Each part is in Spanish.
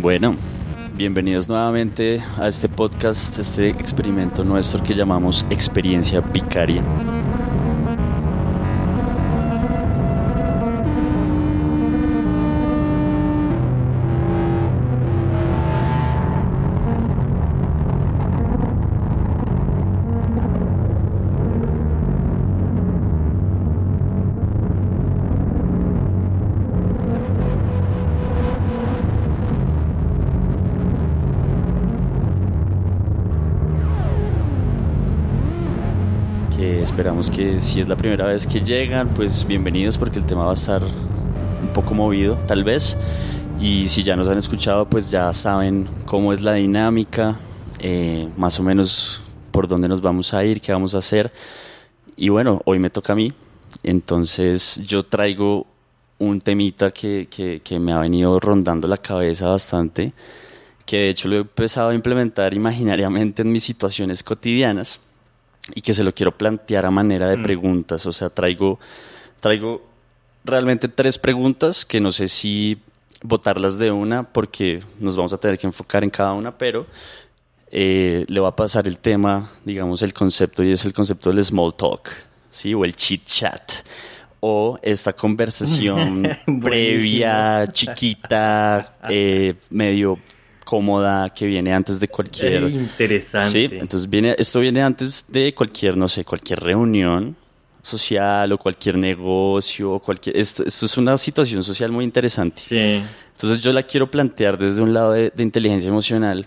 Bueno, bienvenidos nuevamente a este podcast, este experimento nuestro que llamamos Experiencia Vicaria. Esperamos que si es la primera vez que llegan, pues bienvenidos porque el tema va a estar un poco movido, tal vez. Y si ya nos han escuchado, pues ya saben cómo es la dinámica, eh, más o menos por dónde nos vamos a ir, qué vamos a hacer. Y bueno, hoy me toca a mí, entonces yo traigo un temita que, que, que me ha venido rondando la cabeza bastante, que de hecho lo he empezado a implementar imaginariamente en mis situaciones cotidianas y que se lo quiero plantear a manera de mm. preguntas. O sea, traigo, traigo realmente tres preguntas que no sé si votarlas de una porque nos vamos a tener que enfocar en cada una, pero eh, le va a pasar el tema, digamos, el concepto y es el concepto del small talk, ¿sí? O el chit chat. O esta conversación previa, chiquita, eh, medio cómoda que viene antes de cualquier... interesante. Sí, entonces viene, esto viene antes de cualquier, no sé, cualquier reunión social o cualquier negocio, o cualquier... Esto, es una situación social muy interesante. Sí. Entonces yo la quiero plantear desde un lado de, inteligencia emocional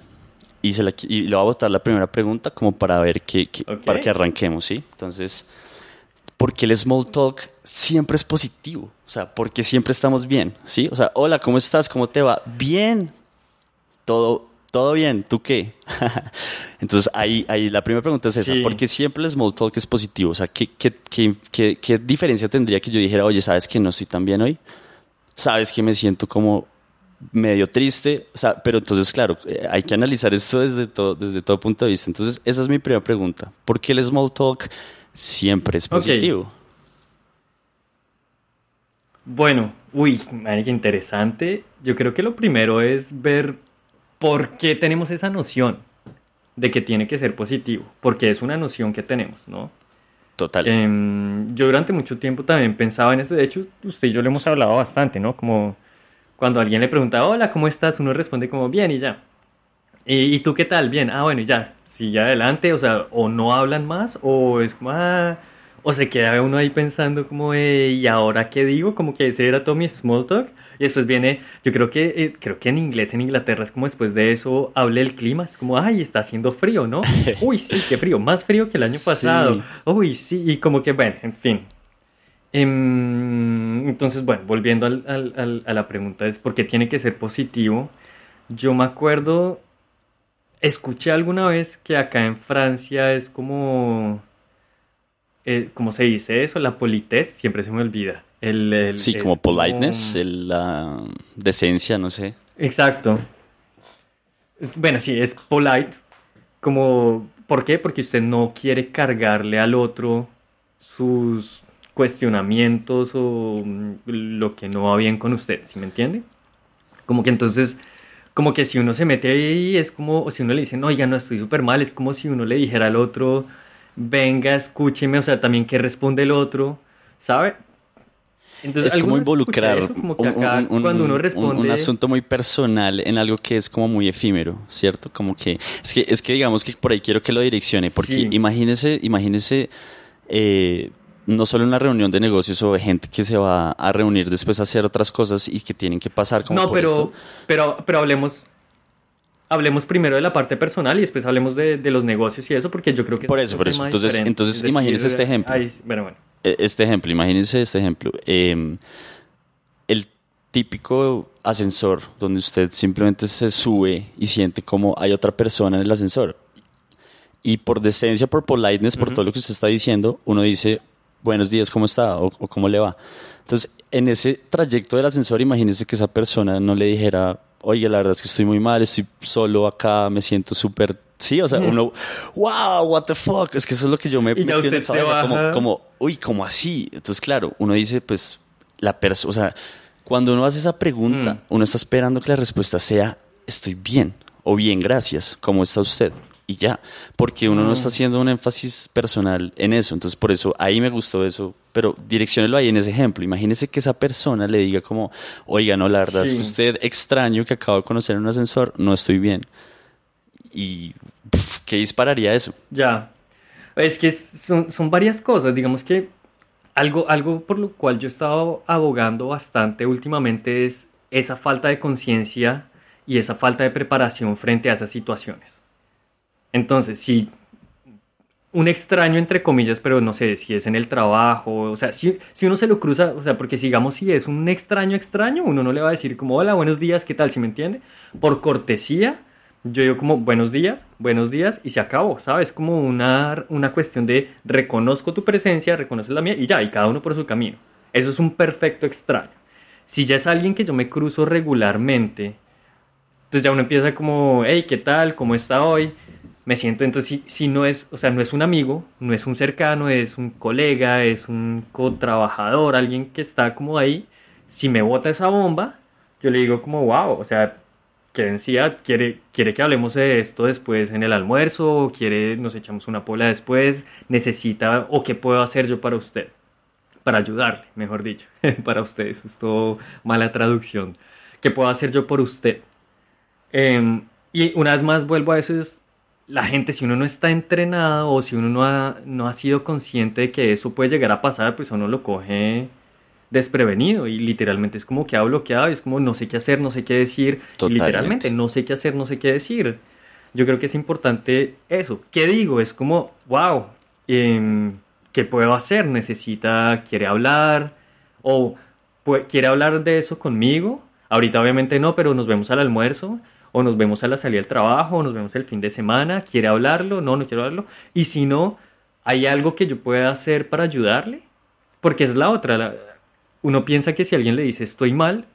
y, se la, y le voy a botar la primera pregunta como para ver que, para que arranquemos, ¿sí? Entonces, ¿por qué el small talk siempre es positivo? O sea, porque siempre estamos bien, ¿sí? O sea, hola, ¿cómo estás? ¿Cómo te va? Bien, todo, todo bien, ¿tú qué? Entonces ahí, ahí la primera pregunta es esa, porque siempre el small talk es positivo, o sea, ¿qué, qué, qué, qué, diferencia tendría que yo dijera, oye, ¿sabes que no estoy tan bien hoy? ¿Sabes que me siento como medio triste? O sea, pero entonces, claro, eh, hay que analizar esto desde todo, desde todo punto de vista. Entonces, esa es mi primera pregunta. ¿Por qué el small talk siempre es positivo? Bueno, uy, qué interesante. Yo creo que lo primero es ver ¿por qué tenemos esa noción de que tiene que ser positivo? Porque es una noción que tenemos, ¿no? Total. Em, yo durante mucho tiempo también pensaba en eso. De hecho, usted y yo le hemos hablado bastante, ¿no? Como cuando alguien le pregunta, hola, ¿cómo estás? Uno responde como, bien y ya. ¿Y, tú qué tal? Bien. Ah, bueno, y ya. Sigue adelante. O sea, o no hablan más, o es como, ah, o se queda uno ahí pensando como, ¿y ahora qué digo? Como que ese era todo mi small talk. Y después viene, yo creo que, eh, creo que en inglés en Inglaterra es como después de eso hable el clima. Es como, ay, está haciendo frío, ¿no? Uy, sí, qué frío. Más frío que el año pasado. Uy, sí. Y como que, bueno, en fin. Em, entonces, bueno, volviendo a la pregunta es, ¿por qué tiene que ser positivo? Yo me acuerdo, escuché alguna vez que acá en Francia es como eh, ¿cómo se dice eso? La politez, siempre se me olvida. El, sí, como politeness, la decencia, no sé. Exacto. Bueno, sí, es polite. Como, ¿por qué? Porque usted no quiere cargarle al otro sus cuestionamientos o mm, lo que no va bien con usted, ¿sí me entiende? Como que entonces, como que si uno se mete ahí, es como, o si uno le dice, no, ya no estoy súper mal, es como si uno le dijera al otro, venga, escúcheme, o sea, también que responde el otro, ¿sabe? Entonces, es como involucrar un, cuando uno responde... un, asunto muy personal en algo que es como muy efímero, ¿cierto? Como que es que, es que digamos que por ahí quiero que lo direccione, porque imagínese, imagínese eh, no solo una reunión de negocios o de gente que se va a reunir después a hacer otras cosas y que tienen que pasar como no, pero, pero, pero hablemos hablemos primero de la parte personal y después hablemos de, los negocios y eso, porque yo creo que... Por eso, por eso. Entonces, entonces imagínense este ejemplo. bueno, bueno. E, este ejemplo, imagínense este ejemplo. Em, el típico ascensor donde usted simplemente se sube y siente como hay otra persona en el ascensor. Y por decencia, por politeness, por todo lo que usted está diciendo, uno dice, buenos días, ¿cómo está? O, o, cómo le va. Entonces, en ese trayecto del ascensor, imagínese que esa persona no le dijera, oye, la verdad es que estoy muy mal, estoy solo acá, me siento súper... Sí, o sea, uno, wow, what the fuck, es que eso es lo que yo me y usted se como, como, uy, ¿cómo así? Entonces, claro, uno dice, pues, la persona, o sea, cuando uno hace esa pregunta, mm. uno está esperando que la respuesta sea estoy bien o bien, gracias, ¿cómo está usted? Y ya, porque uno no está mm. haciendo un énfasis personal en eso, entonces por eso ahí me gustó eso, pero direccionelo ahí en ese ejemplo. Imagínese que esa persona le diga como, oiga, no, la verdad es que usted extraño que acabo de conocer en un ascensor, no estoy bien. Y, ¿qué dispararía eso? Ya, es que son, son varias cosas, digamos que algo, algo por lo cual yo he estado abogando bastante últimamente es esa falta de conciencia y esa falta de preparación frente a esas situaciones. Entonces, si un extraño, entre comillas, pero no sé si es en el trabajo, o sea, si, si uno se lo cruza, o sea, porque sigamos si es un extraño extraño, uno no le va a decir como, hola, buenos días, ¿qué tal? ¿Si me entiende? Por cortesía, yo digo como, buenos días, buenos días, y se acabó, ¿sabes? Como una, una cuestión de reconozco tu presencia, reconoces la mía, y ya, y cada uno por su camino. Eso es un perfecto extraño. Si ya es alguien que yo me cruzo regularmente, entonces ya uno empieza como, hey, ¿qué tal? ¿Cómo está hoy? Me siento, entonces, si, no es, o sea, no es un amigo, no es un cercano, es un colega, es un co-trabajador, alguien que está como ahí, si me bota esa bomba, yo le digo como, wow, o sea, quiere, quiere, quiere que hablemos de esto después en el almuerzo, o quiere, nos echamos una pola después, necesita, o qué puedo hacer yo para usted, para ayudarle, mejor dicho, para usted, eso es todo mala traducción, ¿qué puedo hacer yo por usted? Em, y una vez más vuelvo a eso, es la gente, si uno no está entrenado o si uno no ha, no ha sido consciente de que eso puede llegar a pasar, pues uno lo coge desprevenido y literalmente es como que ha bloqueado y es como no sé qué hacer, no sé qué decir. literalmente no sé qué hacer, no sé qué decir. Yo creo que es importante eso. ¿Qué digo? Es como, wow, em, ¿qué puedo hacer? Necesita, quiere hablar o quiere hablar de eso conmigo. Ahorita obviamente no, pero nos vemos al almuerzo o nos vemos a la salida del trabajo, o nos vemos el fin de semana, quiere hablarlo, no, no quiero hablarlo, y si no, hay algo que yo pueda hacer para ayudarle, porque es la otra, uno piensa que si alguien le dice estoy mal,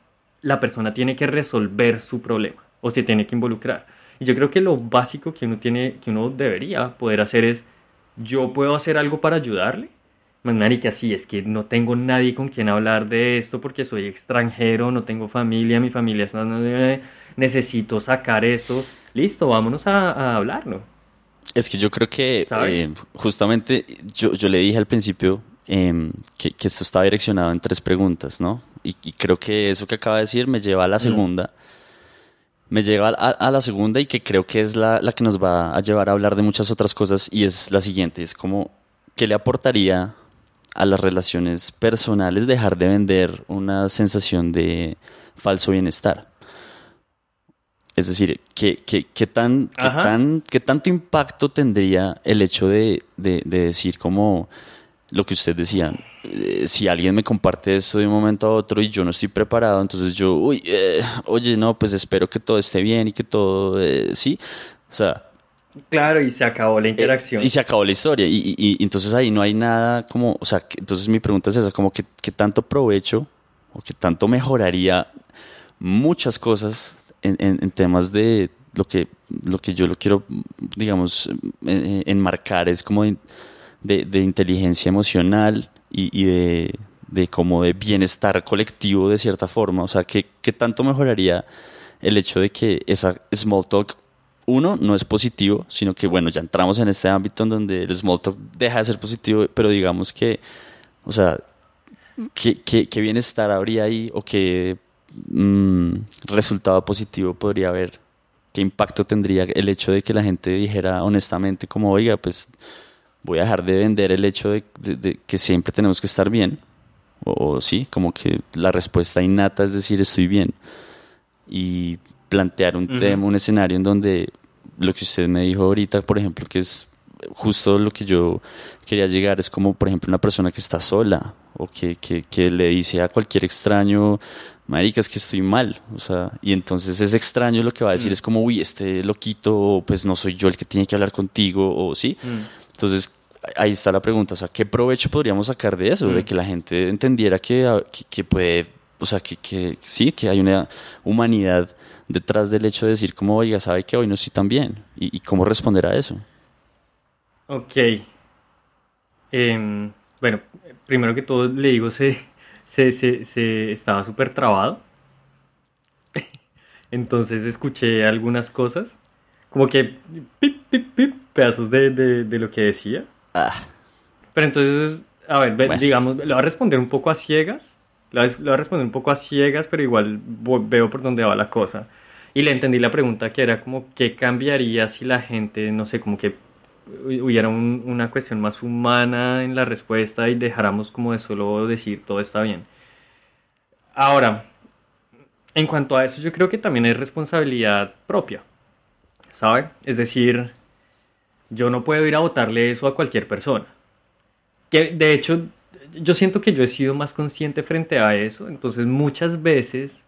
la persona tiene que resolver su problema, o se tiene que involucrar. Y yo creo que lo básico que uno tiene, que uno debería poder hacer es, yo puedo hacer algo para ayudarle, que sí, es que no tengo nadie con quien hablar de esto porque soy extranjero, no tengo familia, mi familia está necesito sacar esto, listo, vámonos a, hablarlo. Es que yo creo que eh, justamente yo, yo, le dije al principio em, que, que, esto estaba direccionado en tres preguntas, ¿no? Y, creo que eso que acaba de decir me lleva a la segunda. Me lleva a, a, la segunda y que creo que es la, la que nos va a llevar a hablar de muchas otras cosas y es la siguiente, es como, ¿qué le aportaría a las relaciones personales dejar de vender una sensación de falso bienestar? Es decir, ¿qué, tan, tan, ¿qué tanto impacto tendría el hecho de, decir como lo que usted decía? Eh, si alguien me comparte esto de un momento a otro y yo no estoy preparado, entonces yo, uy, eh, oye, no, pues espero que todo esté bien y que todo, eh, sí, o sea... Claro, y se acabó la interacción. y se acabó la historia. Y, entonces ahí no hay nada como, o sea, entonces mi pregunta es esa, como que, que tanto provecho o que tanto mejoraría muchas cosas en, temas de lo que, lo que yo lo quiero, digamos, enmarcar es como de, inteligencia emocional y, de, de, como de bienestar colectivo de cierta forma. O sea, ¿qué, ¿qué, tanto mejoraría el hecho de que esa small talk, uno, no es positivo, sino que, bueno, ya entramos en este ámbito en donde el small talk deja de ser positivo, pero digamos que, o sea, ¿qué, qué, qué bienestar habría ahí o qué Mm, resultado positivo podría haber? ¿Qué impacto tendría el hecho de que la gente dijera honestamente como, oiga, pues voy a dejar de vender el hecho de, que siempre tenemos que estar bien? O, sí, como que la respuesta innata es decir, estoy bien. Y plantear un tema, un escenario en donde lo que usted me dijo ahorita, por ejemplo, que es justo lo que yo quería llegar, es como, por ejemplo, una persona que está sola o que, que, que le dice a cualquier extraño, marica, es que estoy mal, o sea, y entonces es extraño lo que va a decir, mm. es como, uy, este loquito, pues no soy yo el que tiene que hablar contigo, o sí. Mm. Entonces, ahí está la pregunta, o sea, ¿qué provecho podríamos sacar de eso? De mm. que la gente entendiera que, que, puede, o sea, que, que, sí, que hay una humanidad detrás del hecho de decir, como, oiga, sabe que hoy no estoy tan bien, y, cómo responder a eso. Ok. Em, bueno, primero que todo le digo, se se, se, se estaba súper trabado. Entonces escuché algunas cosas, como que pip, pip, pip, pedazos de, de, de lo que decía. Ah, Pero entonces, a ver, Bueno. digamos, le voy a responder un poco a ciegas. Le voy a- responder un poco a ciegas, pero igual veo por dónde va la cosa. Y le entendí la pregunta que era como, ¿qué cambiaría si la gente, no sé, como que hubiera un- una cuestión más humana en la respuesta y dejáramos como de solo decir todo está bien? Ahora, en cuanto a eso, yo creo que también es responsabilidad propia, ¿sabe? Es decir, yo no puedo ir a votarle eso a cualquier persona. Que de hecho, yo siento que yo he sido más consciente frente a eso. Entonces, muchas veces,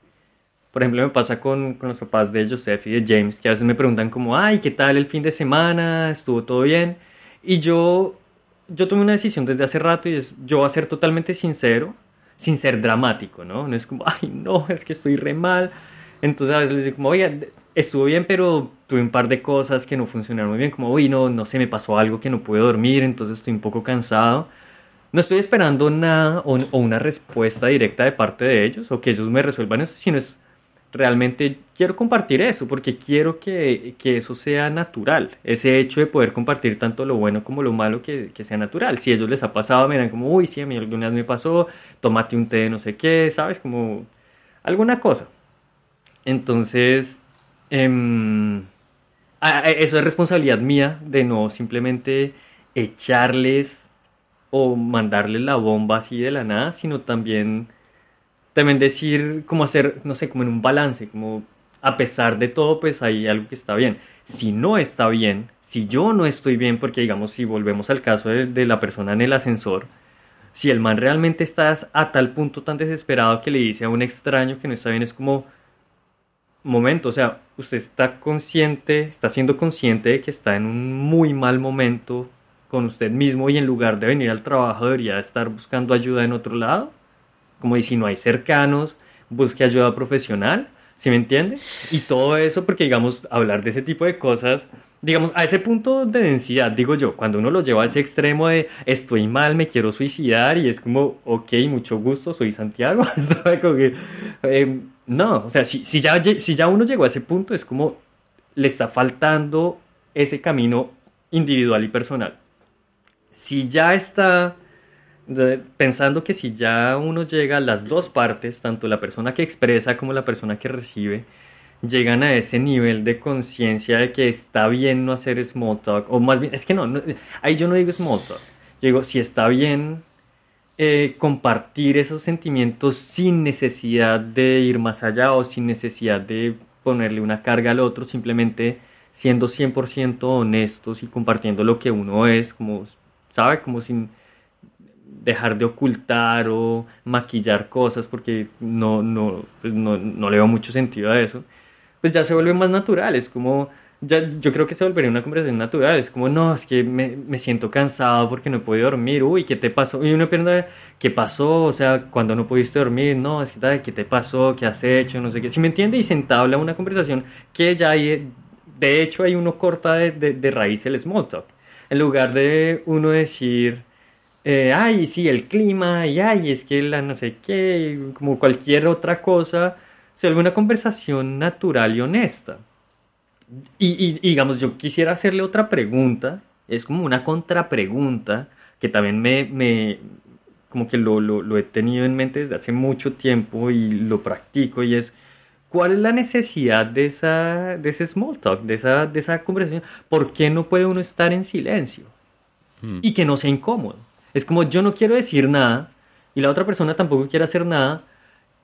por ejemplo, me pasa con, con los papás de Joseph y de James, que a veces me preguntan como, ay, ¿qué tal el fin de semana? ¿Estuvo todo bien? Y yo, yo tomé una decisión desde hace rato y es, yo voy a ser totalmente sincero, sin ser dramático, ¿no? No es como, ay, no, es que estoy re mal. Entonces a veces les digo como, oye, estuvo bien, pero tuve un par de cosas que no funcionaron muy bien, como, uy, no, no sé, me pasó algo que no pude dormir, entonces estoy un poco cansado. No estoy esperando nada o, o una respuesta directa de parte de ellos o que ellos me resuelvan eso, sino es realmente quiero compartir eso porque quiero que, que eso sea natural. Ese hecho de poder compartir tanto lo bueno como lo malo que, que sea natural. Si a ellos les ha pasado, me dirán como, uy, sí, a mí alguna vez me pasó, tómate un té, no sé qué, ¿sabes? Como alguna cosa. Entonces, em, eso es responsabilidad mía de no simplemente echarles o mandarles la bomba así de la nada, sino también, también decir, como hacer, no sé, como en un balance, como a pesar de todo, pues hay algo que está bien. Si no está bien, si yo no estoy bien, porque digamos, si volvemos al caso de, de la persona en el ascensor, si el man realmente está a tal punto tan desesperado que le dice a un extraño que no está bien, es como, momento, o sea, usted está consciente, está siendo consciente de que está en un muy mal momento con usted mismo y en lugar de venir al trabajo debería estar buscando ayuda en otro lado. Como y si no hay cercanos, busque ayuda profesional, ¿sí me entiende? Y todo eso porque, digamos, hablar de ese tipo de cosas, digamos, a ese punto de densidad, digo yo, cuando uno lo lleva a ese extremo de estoy mal, me quiero suicidar y es como, ok, mucho gusto, soy Santiago. Como que, eh, no, o sea, si, si, ya, si ya uno llegó a ese punto, es como le está faltando ese camino individual y personal. Si ya está pensando que si ya uno llega a las dos partes, tanto la persona que expresa como la persona que recibe, llegan a ese nivel de conciencia de que está bien no hacer small talk, o más bien, es que no, no, ahí yo no digo small talk, digo si está bien eh, compartir esos sentimientos sin necesidad de ir más allá o sin necesidad de ponerle una carga al otro, simplemente siendo 100% honestos y compartiendo lo que uno es, como, ¿sabe? Como sin dejar de ocultar o maquillar cosas porque no, no, pues no, no le veo mucho sentido a eso, pues ya se vuelve más natural, es como, ya, yo creo que se volvería una conversación natural, es como, no, es que me, me siento cansado porque no he podido dormir, uy, ¿qué te pasó? Y uno piensa, ¿qué pasó? O sea, cuando no pudiste dormir, no, es que, ¿qué te pasó? ¿Qué has hecho? No sé qué, si me entiende, y se entabla una conversación que ya hay, de hecho, hay uno corta de, de raíz el small talk, en lugar de uno decir, eh, ay, sí, el clima, y ay, es que la no sé qué, como cualquier otra cosa, se vuelve una conversación natural y honesta. Y, y- y, digamos, yo quisiera hacerle otra pregunta, es como una contrapregunta, que también me, me como que lo, lo, lo he tenido en mente desde hace mucho tiempo y lo practico, y es, ¿cuál es la necesidad de, esa, de ese small talk, de esa, de esa conversación? ¿Por qué no puede uno estar en silencio? y que no sea incómodo. Es como yo no quiero decir nada y la otra persona tampoco quiere hacer nada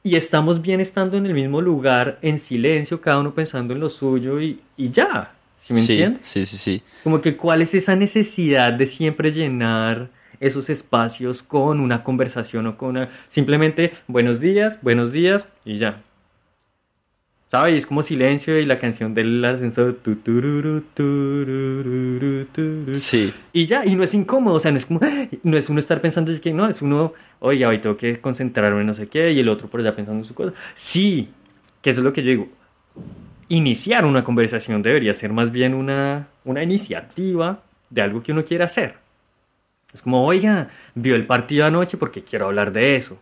y estamos bien estando en el mismo lugar, en silencio, cada uno pensando en lo suyo y, y ya. ¿Sí me sí, entiendes? sí, sí, sí. Como que cuál es esa necesidad de siempre llenar esos espacios con una conversación o con una... Simplemente buenos días, buenos días y ya. ¿Sabes? Y es como silencio y la canción del ascensor. tu, tururu, tururu, tururu. Sí, Y ya, y no es incómodo, o sea, no es como, no es uno estar pensando que no, es uno, oye, hoy tengo que concentrarme en no sé qué, y el otro por allá pensando en su cosa. Sí, que eso es lo que yo digo. Iniciar una conversación debería ser más bien una, una iniciativa de algo que uno quiere hacer. Es como, oiga, vio el partido anoche porque quiero hablar de eso.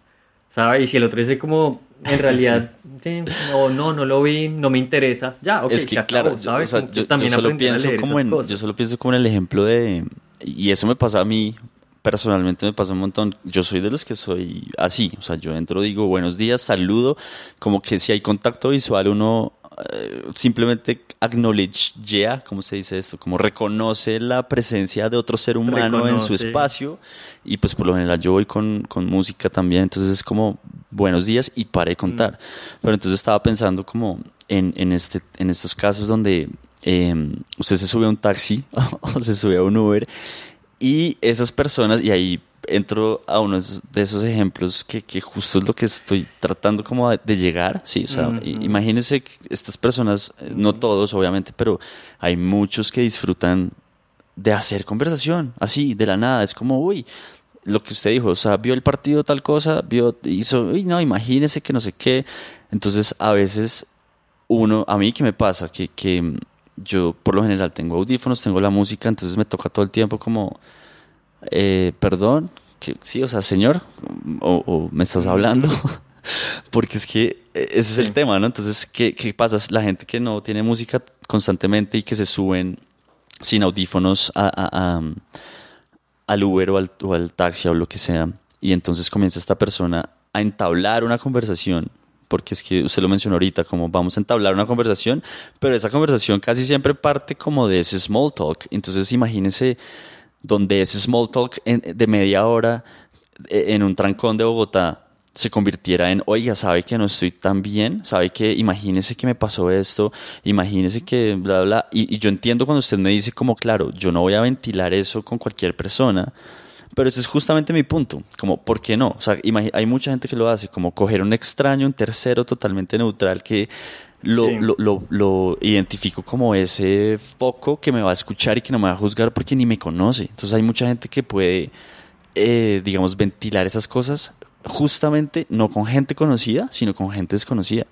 ¿Sabes? Y si el otro dice como, en realidad, sí, no, no, no lo vi, no me interesa. Ya, ok, es que se acabó, claro, yo, ¿sabes? o sea, yo- yo también solo aprender a pienso como en, cosas. yo solo pienso como en el ejemplo de, y eso me pasa a mí, personalmente me pasa un montón, yo soy de los que soy así, o sea, yo entro, digo buenos días, saludo, como que si hay contacto visual uno eh, simplemente acknowledge, yeah, ¿cómo se dice esto? Como reconoce la presencia de otro ser humano en su Reconoce. espacio y pues por lo general yo voy con, con música también, entonces es como buenos días y paré de contar. Pero entonces estaba pensando como en, en, este, en estos casos donde eh, usted se sube a un taxi o se sube a un Uber y esas personas, y ahí entro a uno de esos ejemplos que, que justo es lo que estoy tratando como de, llegar, sí, o sea, i- imagínense que estas personas, eh, no todos obviamente, pero hay muchos que disfrutan de hacer conversación, así, de la nada, es como, uy, lo que usted dijo, o sea, vio el partido tal cosa, vio, hizo, uy, no, imagínese que no sé qué, entonces a veces uno, a mí que me pasa, que, que yo por lo general tengo audífonos, tengo la música, entonces me toca todo el tiempo como, eh, perdón, que, sí, o sea, señor, o, o me estás hablando, porque es que eh, ese es el Sí. tema, ¿no? Entonces, ¿qué, ¿qué pasa? La gente que no tiene música constantemente y que se suben sin audífonos a, a- a- al Uber o al, o al taxi o lo que sea, y entonces comienza esta persona a entablar una conversación, porque es que usted lo mencionó ahorita, como vamos a entablar una conversación, pero esa conversación casi siempre parte como de ese small talk, entonces imagínese donde ese small talk de media hora eh, en un trancón de Bogotá se convirtiera en, oiga, sabe que no estoy tan bien, sabe que imagínese que me pasó esto, imagínese que bla, bla, y yo entiendo cuando usted me dice como, claro, yo no voy a ventilar eso con cualquier persona, pero ese es justamente mi punto, como, ¿por qué no? O sea, hay mucha gente que lo hace, como coger un extraño, un tercero totalmente neutral que lo, Sí. lo, lo, lo identifico como ese foco que me va a escuchar y que no me va a juzgar porque ni me conoce. Entonces hay mucha gente que puede, eh, digamos, ventilar esas cosas justamente no con gente conocida, sino con gente desconocida.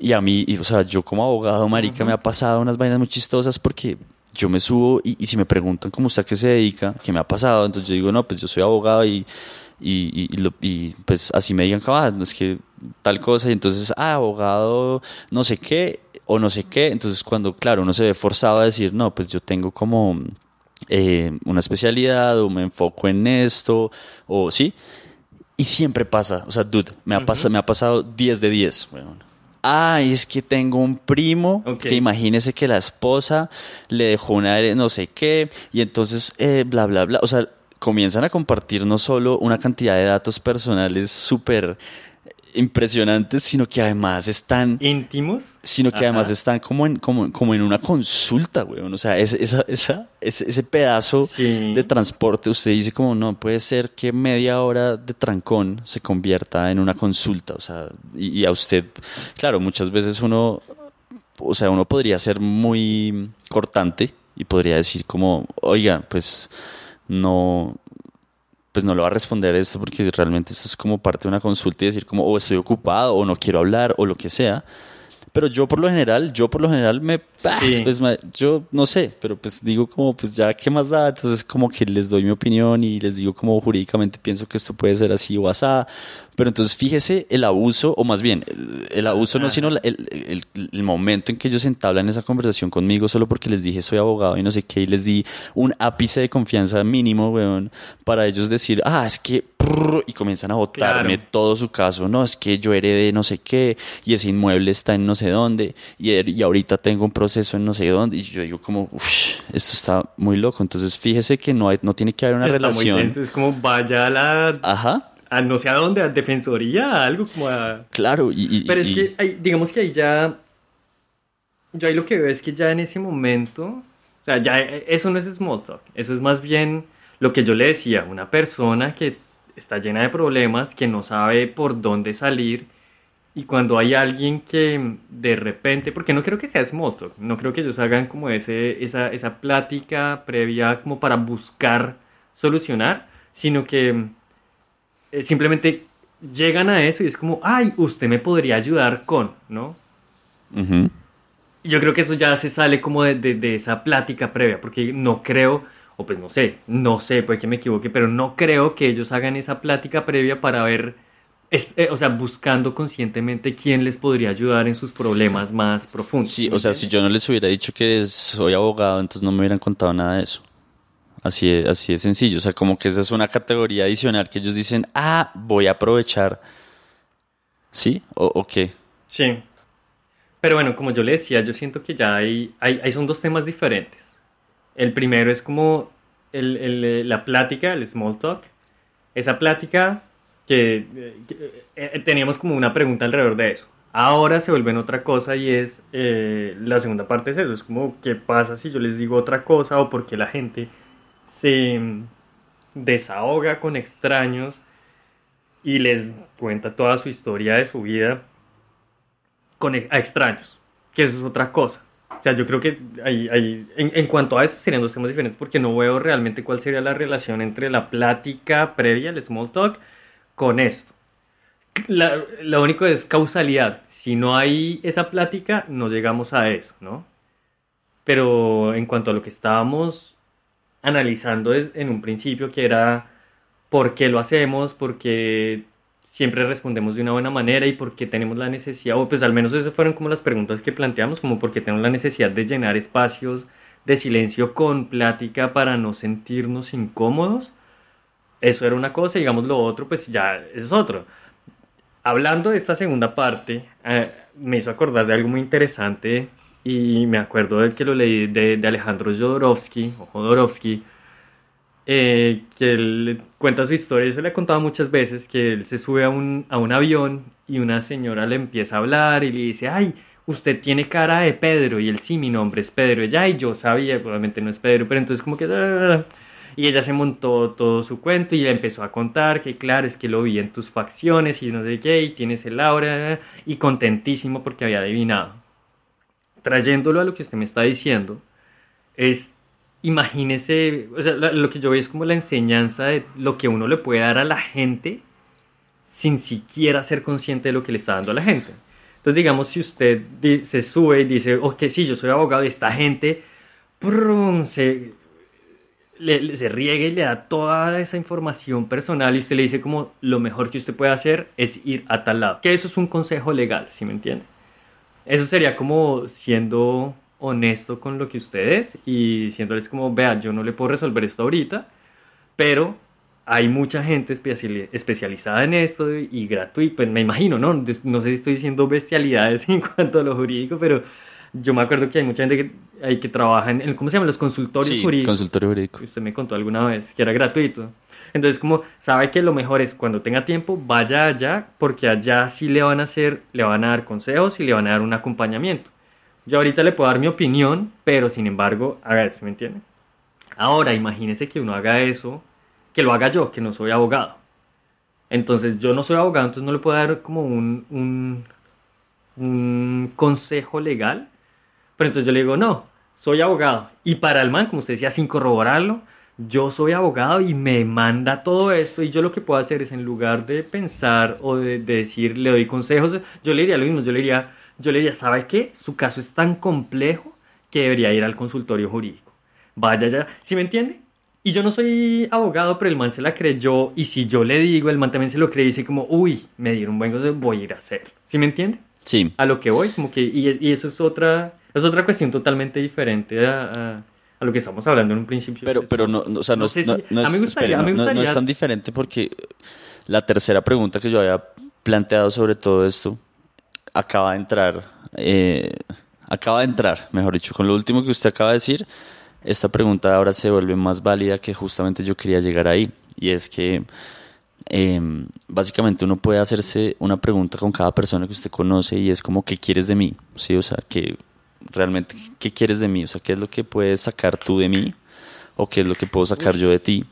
Y a mí, y, o sea, yo como abogado, marica, me ha pasado unas vainas muy chistosas porque yo me subo y, y si me preguntan cómo usted a qué se dedica, qué me ha pasado, entonces yo digo, no, pues yo soy abogado y, y, pues así me digan, ah, es que tal cosa, y entonces, ah, abogado, no sé qué, o no sé qué, entonces cuando, claro, uno se ve forzado a decir, no, pues yo tengo como eh, una especialidad o me enfoco en esto, o sí, y siempre pasa, o sea, dude, me ha, pasado, me ha pasado 10 de 10, weón. Ah, es que tengo un primo que imagínese que la esposa le dejó una no sé qué, y entonces, eh, bla, bla, bla. O sea, comienzan a compartir no solo una cantidad de datos personales súper impresionantes, sino que además están ¿Íntimos? sino que Ajá. además están como en, como, como en una consulta, weón. O sea, ese, esa, esa, ese, ese pedazo Sí. de transporte, usted dice como, no, puede ser que media hora de trancón se convierta en una consulta. O sea, y, y a usted, claro, muchas veces uno, o sea, uno podría ser muy cortante y podría decir como, oiga, pues no, pues no le va a responder esto porque realmente esto es como parte de una consulta y decir como o estoy ocupado o no quiero hablar o lo que sea. Pero yo por lo general, yo por lo general me, Sí. pues yo no sé, pero pues digo como pues ya qué más da, entonces como que les doy mi opinión y les digo como jurídicamente pienso que esto puede ser así o asá. Pero entonces fíjese el abuso, o más bien, el, el abuso no, Ajá. sino el, el- el momento en que ellos entablan esa conversación conmigo solo porque les dije soy abogado y no sé qué, y les di un ápice de confianza mínimo, weón, para ellos decir, ah, es que, prrr, y comienzan a botarme Claro. todo su caso, no, es que yo heredé no sé qué, y ese inmueble está en no sé dónde, y, er- y ahorita tengo un proceso en no sé dónde, y yo digo como, uff, esto está muy loco, entonces fíjese que no, hay, no tiene que haber una Está muy relación. tenso, Es como vaya a la... Ajá, A no sé a dónde, a defensoría, a algo como a... claro, y... y- Pero es y- que, ahí- digamos que ahí ya. Yo ahí lo que veo es que ya en ese momento. O sea, ya eh, eso no es small talk. Eso es más bien lo que yo le decía. Una persona que está llena de problemas, que no sabe por dónde salir. Y cuando hay alguien que de repente. Porque no creo que sea small talk. No creo que ellos hagan como ese, esa, esa plática previa como para buscar solucionar. Sino que eh, simplemente llegan a eso y es como, ay, usted me podría ayudar con, ¿no? Yo creo que eso ya se sale como de, de- de esa plática previa, porque no creo, o pues no sé, no sé, puede que me equivoque, pero no creo que ellos hagan esa plática previa para ver es, eh, o sea, buscando conscientemente quién les podría ayudar en sus problemas más profundos. Sí, o sea, si yo no les hubiera dicho que soy abogado, entonces no me hubieran contado nada de eso. Así es, así de sencillo. O sea, como que esa es una categoría adicional que ellos dicen, ah, voy a aprovechar. ¿Sí? ¿O, qué? Sí. Pero bueno, como yo le decía, yo siento que ya hay, hay, son dos temas diferentes. El primero es como el, la plática, el small talk. Esa plática que, eh, teníamos como una pregunta alrededor de eso. Ahora se vuelve en otra cosa y es eh, la segunda parte es eso, es como qué pasa si yo les digo otra cosa o por qué la gente se desahoga con extraños y les cuenta toda su historia de su vida con, a extraños, que eso es otra cosa. O sea, yo creo que hay, hay, en, en, cuanto a eso serían dos temas diferentes porque no veo realmente cuál sería la relación entre la plática previa, el small talk, con esto. lo único es causalidad. Si no hay esa plática, no llegamos a eso, ¿no? Pero en cuanto a lo que estábamos analizando en un principio, que era por qué lo hacemos, por qué siempre respondemos de una buena manera y por qué tenemos la necesidad, o pues al menos esas fueron como las preguntas que planteamos, como por qué tenemos la necesidad de llenar espacios de silencio con plática para no sentirnos incómodos eso era una cosa, digamos lo otro, pues ya es otro. Hablando de esta segunda parte, eh, me hizo acordar de algo muy interesante y me acuerdo de que lo leí de, Alejandro Jodorowsky, o Jodorowsky, eh, que él cuenta su historia, se le ha contado muchas veces, que él se sube a un, a un avión y una señora le empieza a hablar y le dice, ay, usted tiene cara de Pedro, y él sí, mi nombre es Pedro, y ya, y yo sabía, probablemente no es Pedro, pero entonces como que... Ah, y ella se montó todo su cuento y le empezó a contar que claro, es que lo vi en tus facciones y no sé qué, y tienes el aura, y contentísimo porque había adivinado. Trayéndolo a lo que usted me está diciendo, es, imagínese, o sea, lo que yo veo es como la enseñanza de lo que uno le puede dar a la gente sin siquiera ser consciente de lo que le está dando a la gente. Entonces, digamos, si usted se sube y dice, ok, sí, yo soy abogado de esta gente, se, le, se riega y le da toda esa información personal y usted le dice como lo mejor que usted puede hacer es ir a tal lado. Que eso es un consejo legal, ¿sí me entiende? Eso sería como siendo honesto con lo que usted es y diciéndoles como, vea, yo no le puedo resolver esto ahorita, pero hay mucha gente especializada en esto y gratuito, pues me imagino, ¿no? No sé si estoy diciendo bestialidades en cuanto a lo jurídico, pero yo me acuerdo que hay mucha gente que, hay que trabaja en, ¿cómo se llaman? Los consultorios sí, jurídicos. consultorio jurídico. Usted me contó alguna vez que era gratuito. Entonces, como sabe que lo mejor es cuando tenga tiempo, vaya allá, porque allá sí le van a hacer, le van a dar consejos y le van a dar un acompañamiento. Yo ahorita le puedo dar mi opinión, pero sin embargo, a ver, ¿se me entiende? Ahora, imagínese que uno haga eso, que lo haga yo, que no soy abogado. Entonces, yo no soy abogado, entonces no le puedo dar como un, un, un consejo legal pero entonces yo le digo, no, soy abogado. Y para el man, como usted decía, sin corroborarlo, yo soy abogado y me manda todo esto y yo lo que puedo hacer es en lugar de pensar o de, decir, le doy consejos, yo le diría lo mismo, yo le diría, yo le diría, ¿sabe qué? Su caso es tan complejo que debería ir al consultorio jurídico. Vaya ya, ¿sí me entiende? Y yo no soy abogado, pero el man se la creyó y si yo le digo, el man también se lo cree y dice como, uy, me dieron buen consejo, voy a ir a hacerlo. ¿Sí me entiende? Sí. A lo que voy, como que, y, y eso es otra, es otra cuestión totalmente diferente a, a, lo que estamos hablando en un principio. Pero, pero no, o sea, no, es, no es tan diferente porque la tercera pregunta que yo había planteado sobre todo esto acaba de entrar, eh, acaba de entrar, mejor dicho, con lo último que usted acaba de decir, esta pregunta ahora se vuelve más válida que justamente yo quería llegar ahí. Y es que eh, básicamente uno puede hacerse una pregunta con cada persona que usted conoce y es como, ¿qué quieres de mí? ¿Sí? O sea, que realmente qué quieres de mí, o sea, qué es lo que puedes sacar tú de mí o qué es lo que puedo sacar yo de ti.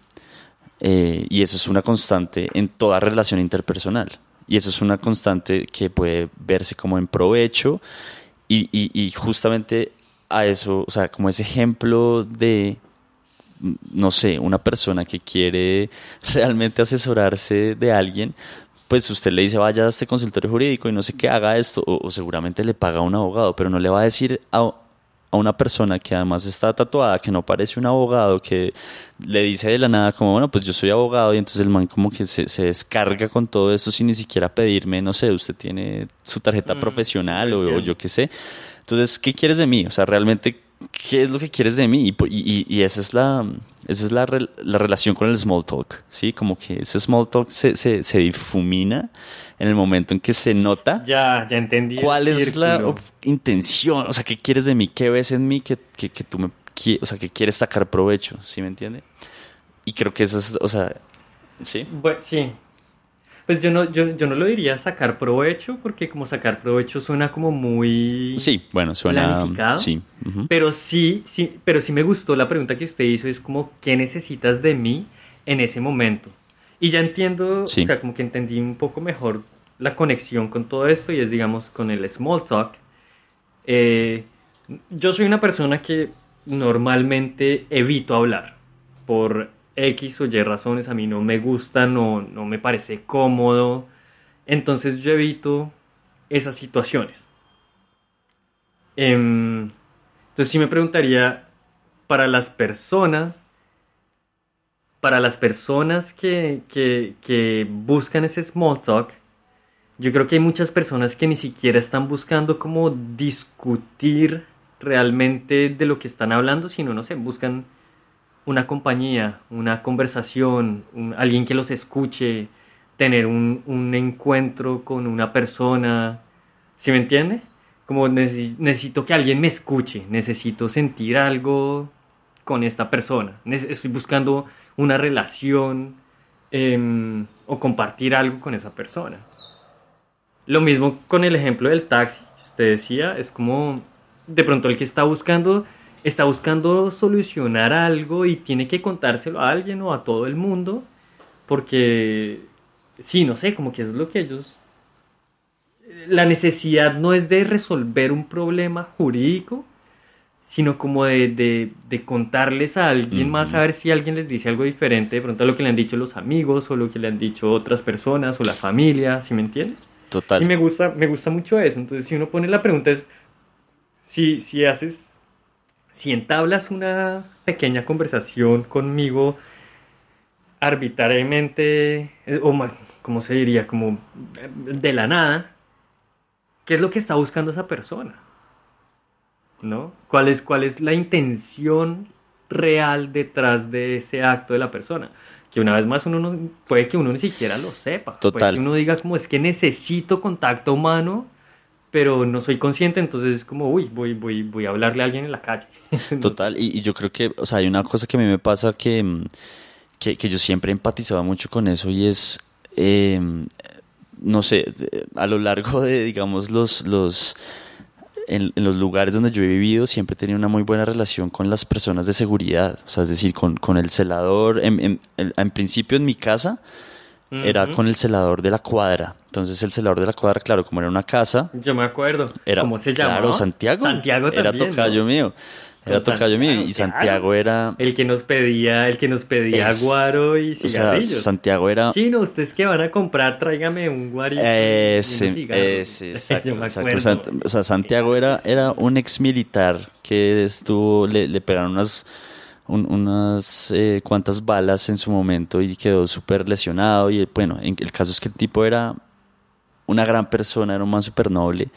Eh, y eso es una constante en toda relación interpersonal. Y eso es una constante que puede verse como en provecho y, y justamente a eso, o sea, como ese ejemplo de, no sé, una persona que quiere realmente asesorarse de alguien, pues usted le dice vaya a este consultorio jurídico y no sé qué haga esto, o, seguramente le paga a un abogado, pero no le va a decir a, a una persona que además está tatuada, que no parece un abogado, que le dice de la nada como, bueno, pues yo soy abogado y entonces el man como que se, se descarga con todo esto sin ni siquiera pedirme, no sé, usted tiene su tarjeta Mm, profesional o, o yo qué sé. Entonces, ¿qué quieres de mí? O sea, realmente, ¿qué es lo que quieres de mí? Y, y- y- esa es la, esa es la, la relación con el small talk, ¿sí? Como que ese small talk se, se, se difumina en el momento en que se nota Ya, ya entendí. cuál es la intención, o sea, qué quieres de mí, qué ves en mí que, que, que tú me, o sea, que quieres sacar provecho, ¿sí me entiende? Y creo que eso es, o sea, ¿sí? Bueno, sí. Pues yo no, yo, yo no lo diría sacar provecho, porque como sacar provecho suena como muy... Sí, bueno, suena... ¿Planificado? Sí. Pero sí, sí, pero sí me gustó la pregunta que usted hizo, es como, ¿qué necesitas de mí en ese momento? Y ya entiendo, Sí. o sea, como que entendí un poco mejor la conexión con todo esto y es, digamos, con el small talk. Eh, yo soy una persona que normalmente evito hablar por X o Y razones, a mí no me gusta, no, no me parece cómodo, entonces yo evito esas situaciones. Em, entonces sí me preguntaría, para las personas, para las personas que, que, que buscan ese small talk, yo creo que hay muchas personas que ni siquiera están buscando como discutir realmente de lo que están hablando, sino, no sé, buscan una compañía, una conversación, alguien que los escuche, tener un, un encuentro con una persona, ¿sí me entiende? Como necesi- necesito que alguien me escuche, necesito sentir algo con esta persona, estoy buscando una relación em, o compartir algo con esa persona. Lo mismo con el ejemplo del taxi, usted decía, es como de pronto el que está buscando está buscando solucionar algo y tiene que contárselo a alguien o a todo el mundo porque sí, no sé, como que eso es lo que ellos la necesidad no es de resolver un problema jurídico, sino como de, de- de contarles a alguien más a ver si alguien les dice algo diferente de pronto a lo que le han dicho los amigos o lo que le han dicho otras personas o la familia, ¿sí me entiende? Total. Y me gusta, me gusta mucho eso. Entonces, si uno pone la pregunta es, si, si haces, si entablas una pequeña conversación conmigo arbitrariamente, eh, o más, ¿cómo se diría? Como eh, de la nada, ¿qué es lo que está buscando esa persona? ¿No? ¿Cuál es, cuál es la intención real detrás de ese acto de la persona? Que una vez más uno no, puede que uno ni siquiera lo sepa. Puede Total. que uno diga como es que necesito contacto humano, pero no soy consciente, entonces es como, uy, voy, voy, voy a hablarle a alguien en la calle. Total, y, yo creo que, o sea, hay una cosa que a mí me pasa que, mm, que, yo siempre he empatizado mucho con eso y es, eh, no sé, a lo largo de, digamos, los, los, en, los lugares donde yo he vivido, siempre he tenido una muy buena relación con las personas de seguridad, o sea, es decir, con, con el celador, en- en- en principio en mi casa era con el celador de la cuadra, entonces el celador de la cuadra, claro, como era una casa, Yo me acuerdo. era, ¿Cómo se llamaba? Claro, Santiago. Santiago Era también, tocayo ¿no? mío. Era Con tocayo mío. Y Santiago, era. El que nos pedía, el que nos pedía es- guaro y O sea, cigarrillos. Santiago era. Chino, ustedes que van a comprar, tráigame un guarito. y Ese, cigarros. ese, exacto, Yo me exacto. Sant- o sea, Santiago era, era un ex militar que estuvo, le, le pegaron unas, un- unas eh, cuantas balas en su momento y quedó súper lesionado. Y bueno, en- el caso es que el tipo era una gran persona, era un man súper noble.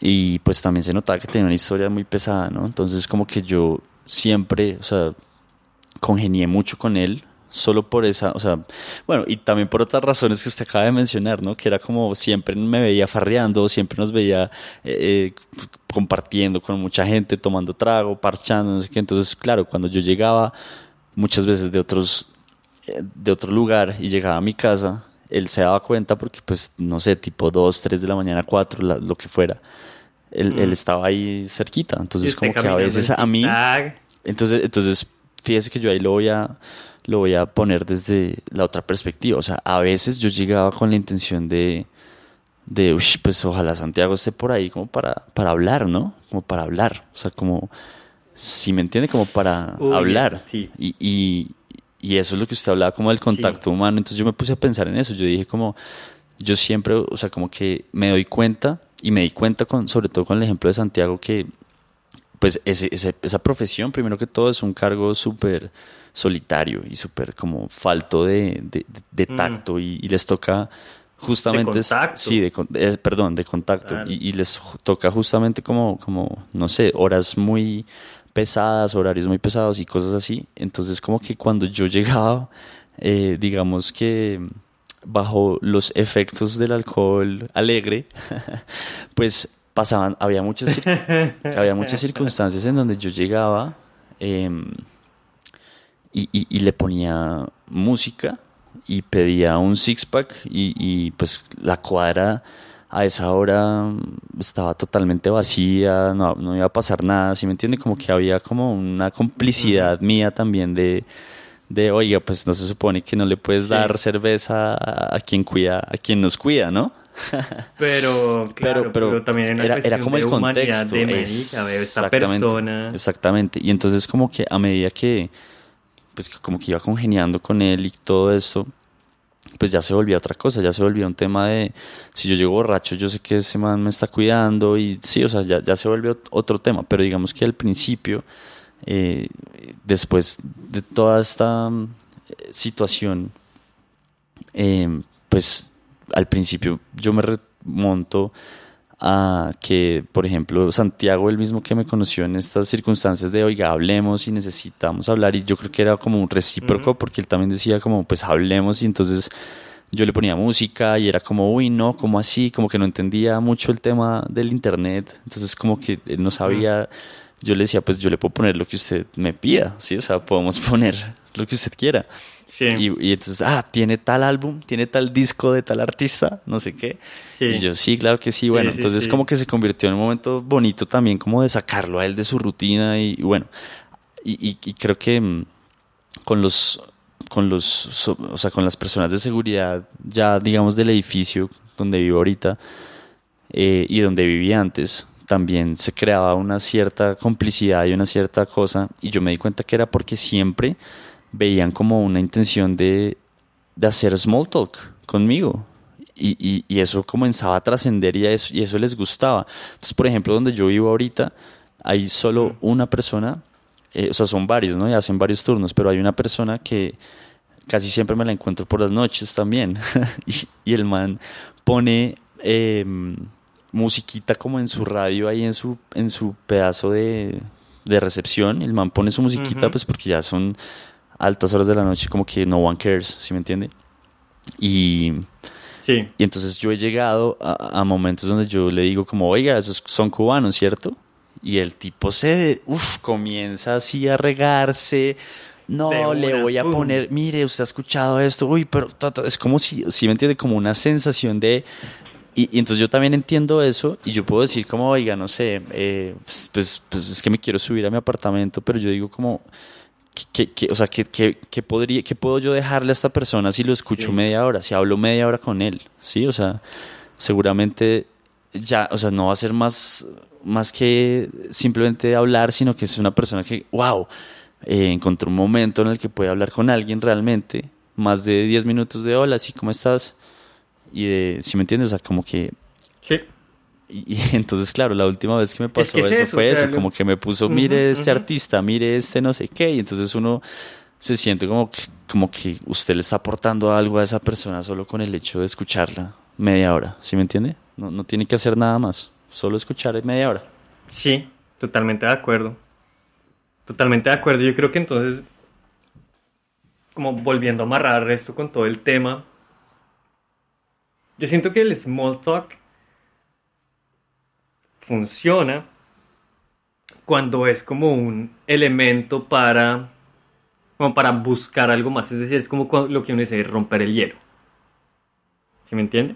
Y pues también se notaba que tenía una historia muy pesada, ¿no? Entonces como que yo siempre, o sea, congenié mucho con él, solo por esa, o sea, bueno, y también por otras razones que usted acaba de mencionar, ¿no? Que era como siempre me veía farreando, siempre nos veía eh, eh, compartiendo con mucha gente, tomando trago, parchando, no sé qué. Entonces, claro, cuando yo llegaba muchas veces de otros, eh, de otro lugar y llegaba a mi casa, él se daba cuenta porque, pues, no sé, tipo 2, 3 de la mañana, 4, la- lo que fuera. Él, Mm. él estaba ahí cerquita, entonces como que a veces a mí entonces, entonces, fíjese que yo ahí lo voy a, lo voy a poner desde la otra perspectiva. O sea, a veces yo llegaba con la intención de, de "Ush, pues ojalá Santiago esté por ahí como para, para hablar, ¿no? Como para hablar. O sea, como, si me entiende, como para Uy, hablar. eso sí. Y, y, y eso es lo que usted hablaba como del contacto humano. Entonces yo me puse a pensar en eso. Yo dije como, yo siempre, o sea, como que me doy cuenta y me di cuenta con, sobre todo con el ejemplo de Santiago que pues ese, esa profesión, primero que todo, es un cargo súper solitario y súper como falto de, de, mm. tacto y, les toca justamente... Sí, de, eh, perdón, de contacto. Y, les toca justamente como, como, no sé, horas muy pesadas, horarios muy pesados y cosas así. Entonces como que cuando yo llegaba, eh, digamos que bajo los efectos del alcohol alegre, pues pasaban, había muchas, había muchas circunstancias en donde yo llegaba em, y, le ponía música y pedía un six-pack y, pues la cuadra a esa hora estaba totalmente vacía, no, no, iba a pasar nada, ¿sí me entiende? Como que había como una complicidad mía también de, de, oiga, pues no se supone que no le puedes dar cerveza a, quien cuida, a quien nos cuida, ¿no? pero, claro, pero, también era, era como el contexto. De esta persona. Exactamente. Y entonces como que a medida que, pues como que iba congeniando con él y todo eso, pues ya se volvía otra cosa, ya se volvía un tema de, si yo llego borracho, yo sé que ese man me está cuidando y sí, o sea, ya, ya se volvió otro tema, pero digamos que al principio, eh, después de toda esta eh, situación, eh, pues al principio yo me remonto a que, por ejemplo, Santiago, el mismo que me conoció en estas circunstancias de, oiga, hablemos y necesitamos hablar, y yo creo que era como un recíproco, porque él también decía como, pues hablemos, y entonces yo le ponía música y era como, uy, no, como así, como que no entendía mucho el tema del internet, entonces como que él no sabía, yo le decía, pues yo le puedo poner lo que usted me pida, ¿sí? O sea, podemos poner lo que usted quiera. Y, entonces, ah, tiene tal álbum, tiene tal disco de tal artista, no sé qué. Y yo, sí, claro que sí. Bueno, entonces como que se convirtió en un momento bonito también como de sacarlo a él de su rutina y, bueno, y, creo que mm, con los, con los, o sea, con las personas de seguridad ya, digamos, del edificio donde vivo ahorita eh, y donde viví antes, también se creaba una cierta complicidad y una cierta cosa y yo me di cuenta que era porque siempre veían como una intención de, de hacer small talk conmigo. Y, y, eso comenzaba a trascender y, eso, y eso les gustaba. Entonces, por ejemplo, donde yo vivo ahorita, hay solo una persona, eh, o sea, son varios, ¿no? Y hacen varios turnos, pero hay una persona que casi siempre me la encuentro por las noches también. y, el man pone em, musiquita como en su radio, ahí en su, en su pedazo de, de recepción. El man pone su musiquita, pues porque ya son altas horas de la noche como que no one cares, ¿sí me entiende? Y, sí. y entonces yo he llegado a, momentos donde yo le digo como, oiga, esos son cubanos, ¿cierto? Y el tipo se, uff, comienza así a regarse. No, le voy a poner, mire, usted ha escuchado esto, uy, pero es como si, si me entiende, como una sensación de, y, entonces yo también entiendo eso y yo puedo decir como, oiga, no sé, eh, pues, pues, pues, es que me quiero subir a mi apartamento, pero yo digo como, ¿Qué, o sea, ¿qué, podría, ¿qué puedo yo dejarle a esta persona si lo escucho media hora, si hablo media hora con él? ¿Sí? O sea, seguramente ya, o sea, no va a ser más, más que simplemente hablar, sino que es una persona que, wow, eh, encontró un momento en el que puede hablar con alguien realmente, más de 10 minutos de hola, ¿sí? ¿Cómo estás? Y de, si me entiendes? O sea, como que... Sí. Y, entonces, claro, la última vez que me pasó eso, fue eso, como que me puso, mire este artista, mire este no sé qué, y entonces uno se siente como que, como que usted le está aportando algo a esa persona solo con el hecho de escucharla media hora, ¿sí me entiende? No, no tiene que hacer nada más, solo escuchar media hora. Sí, totalmente de acuerdo. Totalmente de acuerdo. Yo creo que entonces, como volviendo a amarrar esto con todo el tema, yo siento que el small talk funciona cuando es como un elemento para como para buscar algo más, es decir, es como lo que uno dice, romper el hielo. ¿Sí me entiende?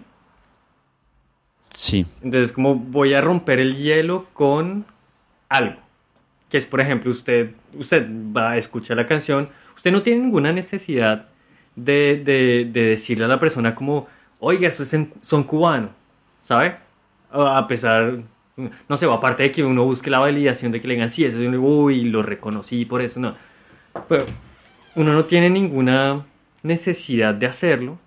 Sí. Entonces, como voy a romper el hielo con algo. Que es, por ejemplo, usted, usted va a escuchar la canción, usted no tiene ninguna necesidad de, de, de decirle a la persona como, oiga, estos son cubanos, ¿sabe? A pesar, no sé, aparte de que uno busque la validación de que le digan, sí, eso es uy, lo reconocí por eso, no. Pero uno no tiene ninguna necesidad de hacerlo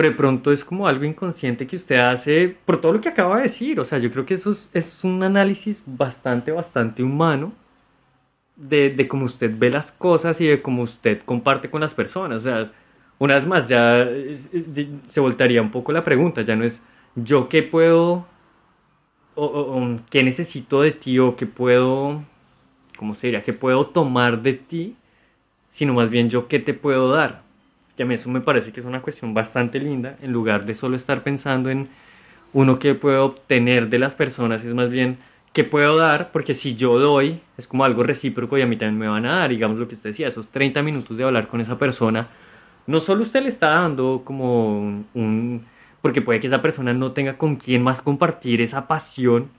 pero de pronto es como algo inconsciente que usted hace por todo lo que acaba de decir. O sea, yo creo que eso es, es un análisis bastante, bastante humano de, de, cómo usted ve las cosas y de cómo usted comparte con las personas. O sea, una vez más, ya se voltaría un poco la pregunta, ya no es yo qué puedo o, o, qué necesito de ti o qué puedo, ¿cómo sería? ¿Qué puedo tomar de ti? Sino más bien yo qué te puedo dar. Que a mí eso me parece que es una cuestión bastante linda, en lugar de solo estar pensando en uno que puedo obtener de las personas, es más bien qué puedo dar, porque si yo doy, es como algo recíproco y a mí también me van a dar, digamos lo que usted decía, esos 30 minutos de hablar con esa persona, no solo usted le está dando como un porque puede que esa persona no tenga con quién más compartir esa pasión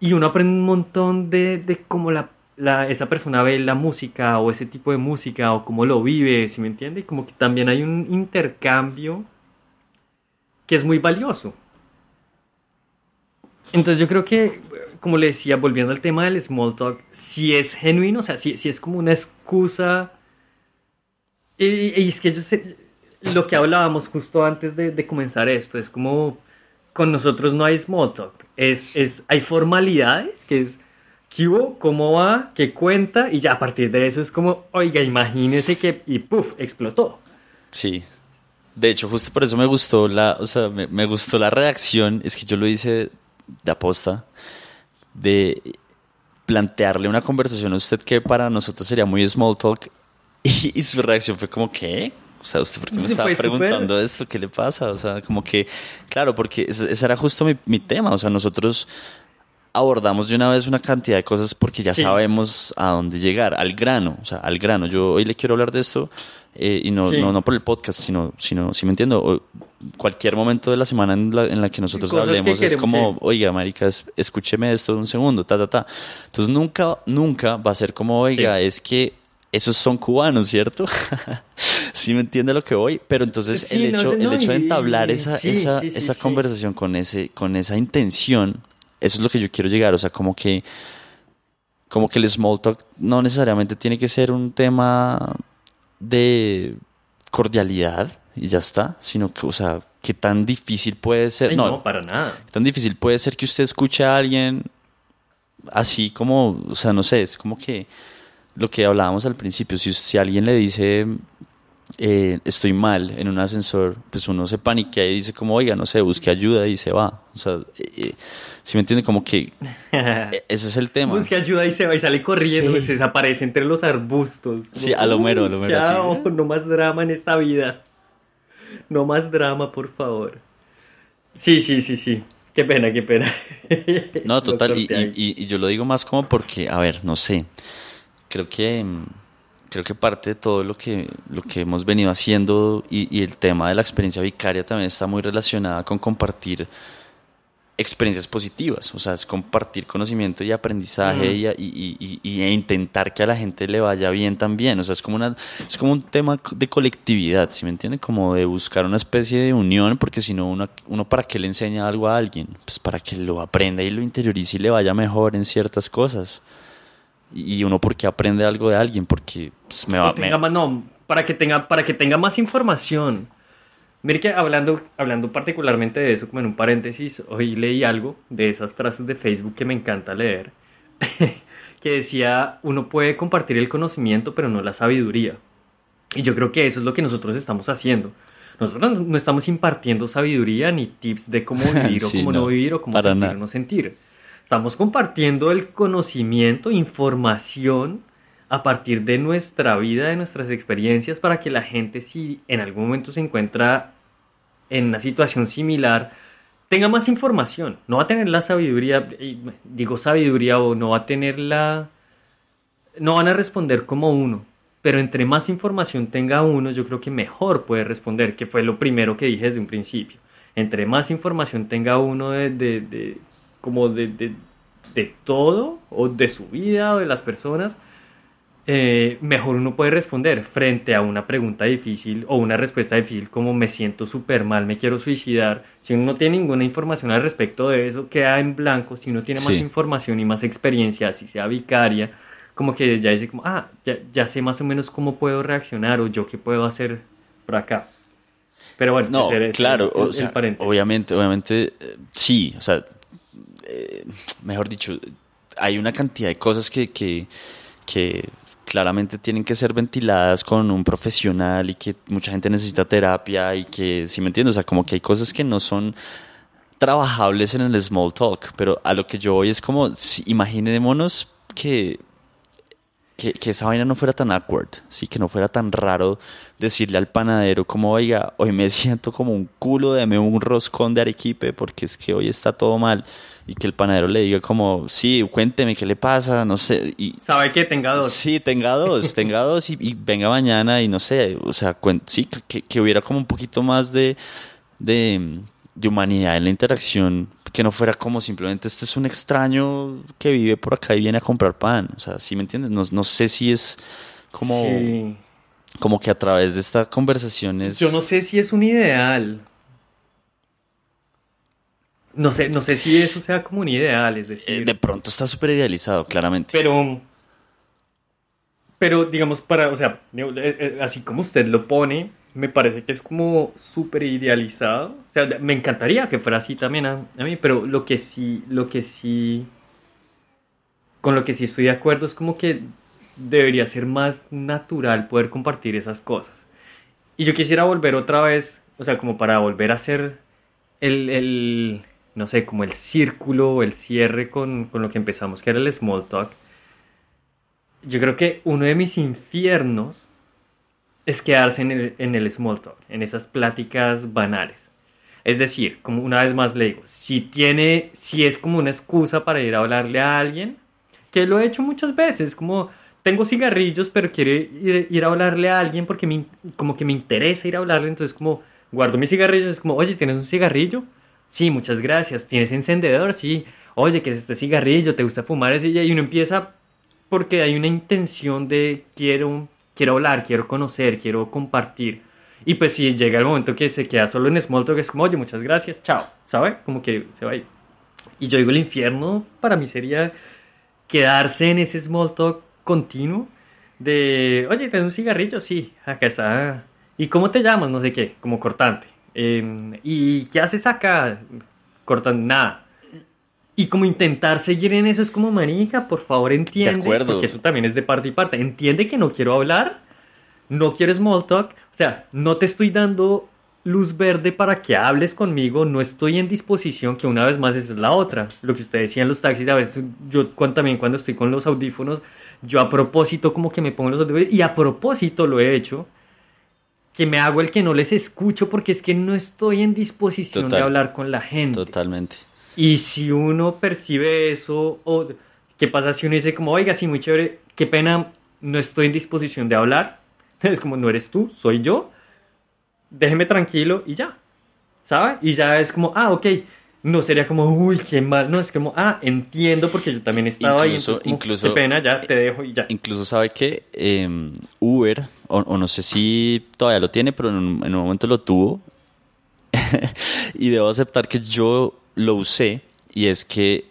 y uno aprende un montón de, de cómo la, esa persona ve la música o ese tipo de música o cómo lo vive, ¿sí me entiende? Y como que también hay un intercambio que es muy valioso. Entonces yo creo que, como le decía, volviendo al tema del small talk, si es genuino, o sea, si, si es como una excusa... Y, es que yo sé, lo que hablábamos justo antes de, de, comenzar esto, es como con nosotros no hay small talk, es, es, hay formalidades, que es ¿qué hubo? ¿Cómo va? ¿Qué cuenta? Y ya a partir de eso es como, oiga, imagínese que, y puff, explotó. Sí. De hecho, justo por eso me gustó la, o sea, me, me gustó la reacción, es que yo lo hice de aposta, de plantearle una conversación a usted que para nosotros sería muy small talk, y, y su reacción fue como, ¿qué? O sea, ¿usted por qué me estaba preguntando super... esto? ¿Qué le pasa? O sea, como que, claro, porque ese era justo mi, mi tema. O sea, nosotros abordamos de una vez una cantidad de cosas porque ya sí. sabemos a dónde llegar, al grano, o sea, al grano. Yo hoy le quiero hablar de esto eh, y no, sí. no, no, por el podcast, sino, sino si me entiendo, o cualquier momento de la semana en la, en la que nosotros cosas hablemos que es como, sí. oiga, marica, escúcheme esto de un segundo, ta, ta, ta. Entonces nunca, nunca va a ser como, oiga, es que esos son cubanos, ¿cierto? sí me entiende lo que voy, pero entonces sí, el hecho, no, el hecho de entablar esa, sí, esa, sí, esa conversación con ese, con esa intención, eso es lo que yo quiero llegar, o sea, como que, como que el small talk no necesariamente tiene que ser un tema de cordialidad y ya está, sino que, o sea, qué tan difícil puede ser, Ay, no, no, para nada, qué tan difícil puede ser que usted escuche a alguien así como, o sea, no sé, es como que lo que hablábamos al principio, si, si alguien le dice eh, estoy mal en un ascensor, pues uno se paniquea y dice como, oiga, no sé, busque ayuda y se va. O sea, eh, si me entiende, como que ese es el tema. Busque ayuda y se va y sale corriendo, sí. se desaparece entre los arbustos. Como, sí, a lo mero, a lo mero. Chao, no más drama en esta vida. No más drama, por favor. Sí, sí, sí, sí. Qué pena, qué pena. No, total, y, y, y yo lo digo más como porque, a ver, no sé creo que creo que parte de todo lo que lo que hemos venido haciendo y, y, el tema de la experiencia vicaria también está muy relacionada con compartir experiencias positivas, o sea, es compartir conocimiento y aprendizaje mm. y, y, y, e intentar que a la gente le vaya bien también, o sea, es como una es como un tema de colectividad, ¿sí me entiende? Como de buscar una especie de unión, porque si no uno, uno para qué le enseña algo a alguien, pues para que lo aprenda y lo interiorice y le vaya mejor en ciertas cosas y uno porque aprende algo de alguien porque pues, me va tenga me... no para que tenga para que tenga más información. Mire que hablando hablando particularmente de eso como en un paréntesis hoy leí algo de esas frases de Facebook que me encanta leer que decía uno puede compartir el conocimiento pero no la sabiduría y yo creo que eso es lo que nosotros estamos haciendo. Nosotros no estamos impartiendo sabiduría ni tips de cómo vivir sí, o cómo no, no vivir o cómo sentir o no sentir Estamos compartiendo el conocimiento, información a partir de nuestra vida, de nuestras experiencias, para que la gente, si en algún momento se encuentra en una situación similar, tenga más información. No va a tener la sabiduría, digo sabiduría, o no va a tener la... No van a responder como uno, pero entre más información tenga uno, yo creo que mejor puede responder, que fue lo primero que dije desde un principio. Entre más información tenga uno de, como de, de, de, todo, o de su vida, o de las personas, eh, mejor uno puede responder frente a una pregunta difícil o una respuesta difícil como me siento súper mal, me quiero suicidar. Si uno no tiene ninguna información al respecto de eso, queda en blanco. Si uno tiene más sí. información y más experiencia, así sea vicaria, como que ya dice como, ah, ya, ya sé más o menos cómo puedo reaccionar o yo qué puedo hacer por acá. Pero bueno, No, claro, era el- o el sea, paréntesis. obviamente, obviamente, eh, sí, o sea, eh, mejor dicho, hay una cantidad de cosas que, que, claramente tienen que ser ventiladas con un profesional y que mucha gente necesita terapia y que, si me entiendes, o sea, como que hay cosas que no son trabajables en el small talk, pero a lo que yo voy es como, si- imaginémonos que que, que esa vaina no fuera tan awkward, sí, que no fuera tan raro decirle al panadero como, oiga, hoy me siento como un culo, deme un roscón de arequipe porque es que hoy está todo mal y que el panadero le diga como, sí, cuénteme qué le pasa, no sé, y Sabe que tenga dos. sí, tenga dos, tenga dos y, y venga mañana y no sé, o sea, sí, que, que hubiera como un poquito más de, de, de humanidad en la interacción, que no fuera como simplemente este es un extraño que vive por acá y viene a comprar pan, o sea, ¿sí me entiendes? No, no sé si es como, Sí. como que a través de esta conversación es... Yo no sé si es un ideal. No sé, no sé si eso sea como un ideal, es eh, decir. de pronto está súper idealizado, claramente. Pero, pero digamos, para, o sea, eh, eh, así como usted lo pone, me parece que es como súper idealizado. O sea, me encantaría que fuera así también a, a mí, pero lo que sí, lo que sí, con lo que sí estoy de acuerdo es como que debería ser más natural poder compartir esas cosas. Y yo quisiera volver otra vez, o sea, como para volver a el, el no sé, como el círculo, el cierre con, con lo que empezamos, que era el small talk. Yo creo que uno de mis infiernos es quedarse en el, en el small talk, en esas pláticas banales. Es decir, como una vez más le digo, si tiene, si es como una excusa para ir a hablarle a alguien, que lo he hecho muchas veces, como tengo cigarrillos, pero quiero ir, ir a hablarle a alguien porque me, como que me interesa ir a hablarle, entonces como guardo mis cigarrillos, es como, oye, ¿tienes un cigarrillo? Sí, muchas gracias. ¿Tienes encendedor? Sí. Oye, ¿qué es este cigarrillo? ¿Te gusta fumar? Y uno empieza porque hay una intención de quiero, quiero hablar, quiero conocer, quiero compartir. Y pues si llega el momento que se queda solo en small talk, es como, oye, muchas gracias, chao, ¿sabe? Como que se va a ir. Y yo digo, el infierno para mí sería quedarse en ese small talk continuo de, oye, ¿tienes un cigarrillo? Sí, acá está. ¿Y cómo te llamas? No sé qué, como cortante. Eh, ¿Y qué haces acá? Cortando, nada. Y como intentar seguir en eso es como, marica, por favor entiende. acuerdo. Porque eso también es de parte y parte. Entiende que no quiero hablar, no quiero small talk. O sea, no te estoy dando luz verde para que hables conmigo, no estoy en disposición, que una vez más esa es la otra. Lo que usted decía en los taxis, a veces yo cuando, también cuando estoy con los audífonos, yo a propósito como que me pongo los audífonos y a propósito lo he hecho, que me hago el que no les escucho porque es que no estoy en disposición Total. de hablar con la gente. Totalmente. Y si uno percibe eso, o qué pasa si uno dice como, oiga, sí, muy chévere, qué pena, no estoy en disposición de hablar. Es como, no eres tú, soy yo. Déjeme tranquilo y ya. ¿Sabe? Y ya es como, ah, ok. No sería como, uy, qué mal. No, es como, ah, entiendo porque yo también estaba ahí. Incluso- entonces como, incluso- qué pena, ya te dejo y ya. Incluso sabe que eh, Uber, o, o no sé si todavía lo tiene, pero en un, en un momento lo tuvo. y debo aceptar que yo lo usé y es que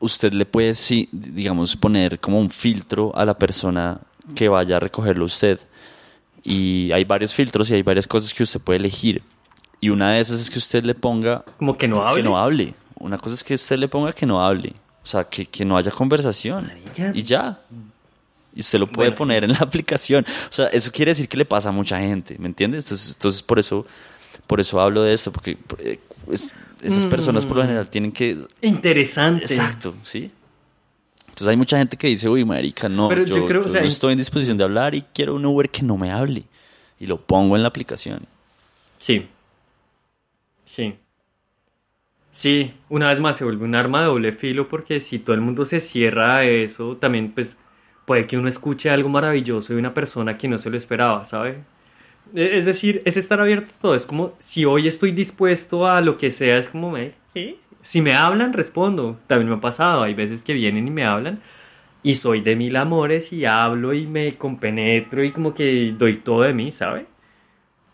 usted le puede, sí, digamos, poner como un filtro a la persona que vaya a recogerlo usted. Y hay varios filtros y hay varias cosas que usted puede elegir. Y una de esas es que usted le ponga Como que no hable. que no hable. Una cosa es que usted le ponga que no hable. O sea, que, que no haya conversación. Marica. Y ya. Y usted lo puede Bueno, poner en la aplicación. O sea, eso quiere decir que le pasa a mucha gente, ¿me entiendes? Entonces, entonces por eso por eso hablo de esto, porque eh, es- esas personas por lo Mm. general tienen que... Interesante. Exacto, ¿sí? Entonces hay mucha gente que dice, uy, marica, no, Pero yo, yo creo, o yo sea, no estoy en disposición de hablar y quiero un Uber que no me hable. Y lo pongo en la aplicación. Sí. Sí. Sí, una vez más se vuelve un arma de doble filo porque si todo el mundo se cierra a eso, también pues puede que uno escuche algo maravilloso de una persona que no se lo esperaba, ¿sabe? E- Es decir, es estar abierto a todo. Es como si hoy estoy dispuesto a lo que sea, es como, me, ¿sí? Si me hablan, respondo. También me ha pasado. Hay veces que vienen y me hablan y soy de mil amores y hablo y me compenetro y como que doy todo de mí, ¿sabe?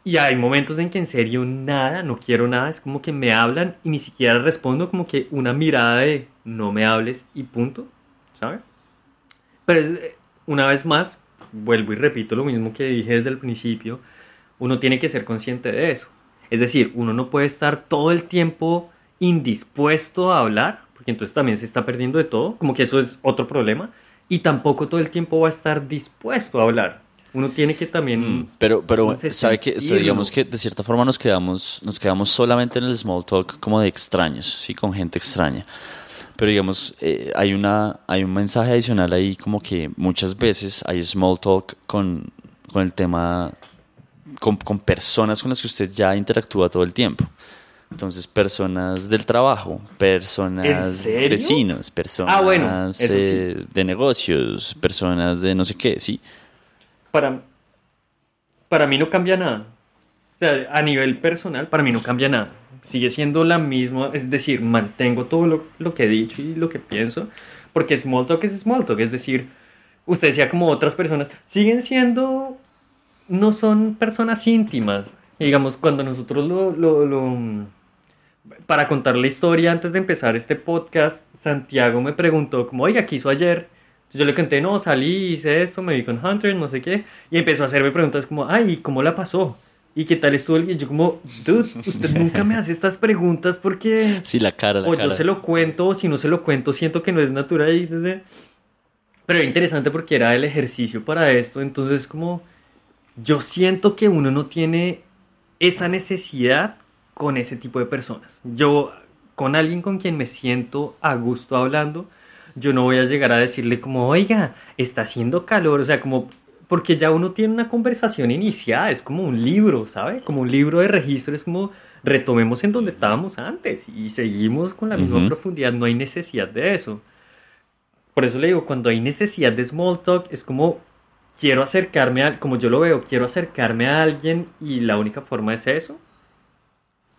Y hay momentos en que en serio nada, no quiero nada, es como que me hablan y ni siquiera respondo, como que una mirada de no me hables y punto, ¿sabe? Pero eh, una vez más, vuelvo y repito lo mismo que dije desde el principio, uno tiene que ser consciente de eso. Es decir, uno no puede estar todo el tiempo indispuesto a hablar, porque entonces también se está perdiendo de todo, como que eso es otro problema, y tampoco todo el tiempo va a estar dispuesto a hablar. Uno tiene que también... Mm, pero, pero no sé, sabe que, o sea, digamos que de cierta forma nos quedamos, nos quedamos solamente en el small talk como de extraños, ¿sí? Con gente extraña. Pero digamos, eh, hay, una, hay un mensaje adicional ahí como que muchas veces hay small talk con, con el tema, con, con personas con las que usted ya interactúa todo el tiempo. Entonces, personas del trabajo, personas vecinos, personas Ah, bueno, eso sí. eh, de negocios, personas de no sé qué, ¿sí? Para, para mí no cambia nada. O sea, a nivel personal, para mí no cambia nada. Sigue siendo la misma, es decir, mantengo todo lo, lo que he dicho y lo que pienso, porque small talk es small talk, es decir, usted decía como otras personas, siguen siendo, no son personas íntimas. Digamos, cuando nosotros lo, lo, lo- para contar la historia antes de empezar este podcast, Santiago me preguntó como, oiga, ¿qué hizo ayer? Yo le conté, no, salí, hice esto, me vi con Hunter, no sé qué. Y empezó a hacerme preguntas como, ay, ¿cómo la pasó? ¿Y qué tal estuvo? el-?" Y yo como, dude, usted nunca me hace estas preguntas porque... Sí, la cara, la O cara. yo se lo cuento, o si no se lo cuento, siento que no es natural. Y desde... Pero era interesante porque era el ejercicio para esto. Entonces, como yo siento que uno no tiene esa necesidad con ese tipo de personas. Yo, con alguien con quien me siento a gusto hablando, yo no voy a llegar a decirle como, oiga, está haciendo calor. O sea, como, porque ya uno tiene una conversación iniciada, es como un libro, ¿sabe? Como un libro de registro, es como retomemos en donde estábamos antes y seguimos con la misma profundidad, no hay necesidad de eso. Por eso le digo, cuando hay necesidad de small talk, es como quiero acercarme a, como yo lo veo, quiero acercarme a alguien y la única forma es eso.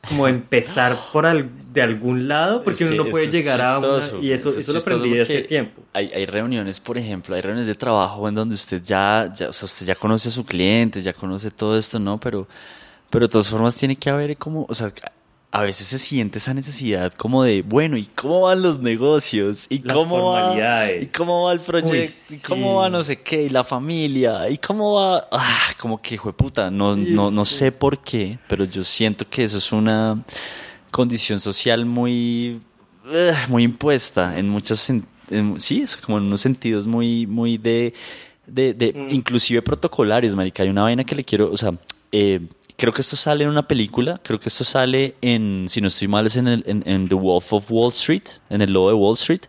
Como empezar por al- de algún lado, porque Es que uno no puede llegar a una... Y eso, eso es eso lo aprendí hace tiempo. Hay, hay reuniones, por ejemplo, hay reuniones de trabajo en donde usted ya, ya, o sea, usted ya conoce a su cliente, ya conoce todo esto, ¿no? Pero, pero de todas formas tiene que haber como, o sea, a veces se siente esa necesidad como de, bueno, ¿y cómo van los negocios? ¿Y Las cómo va, formalidades. ¿Y cómo va el proyecto? Uy, ¿Y cómo va no sé qué? ¿Y la familia? ¿Y cómo va? Ah, como que, hijo de puta, no, Sí, no, no sí. sé por qué, pero yo siento que eso es una condición social muy, eh, muy impuesta en muchos sen- en- sí, es como en unos sentidos muy, muy de, de, de Mm. inclusive protocolarios, marica. Hay una vaina que le quiero, o sea, eh, creo que esto sale en una película, creo que esto sale en, si no estoy mal, es en, el, en, en The Wolf of Wall Street, en el lobo de Wall Street.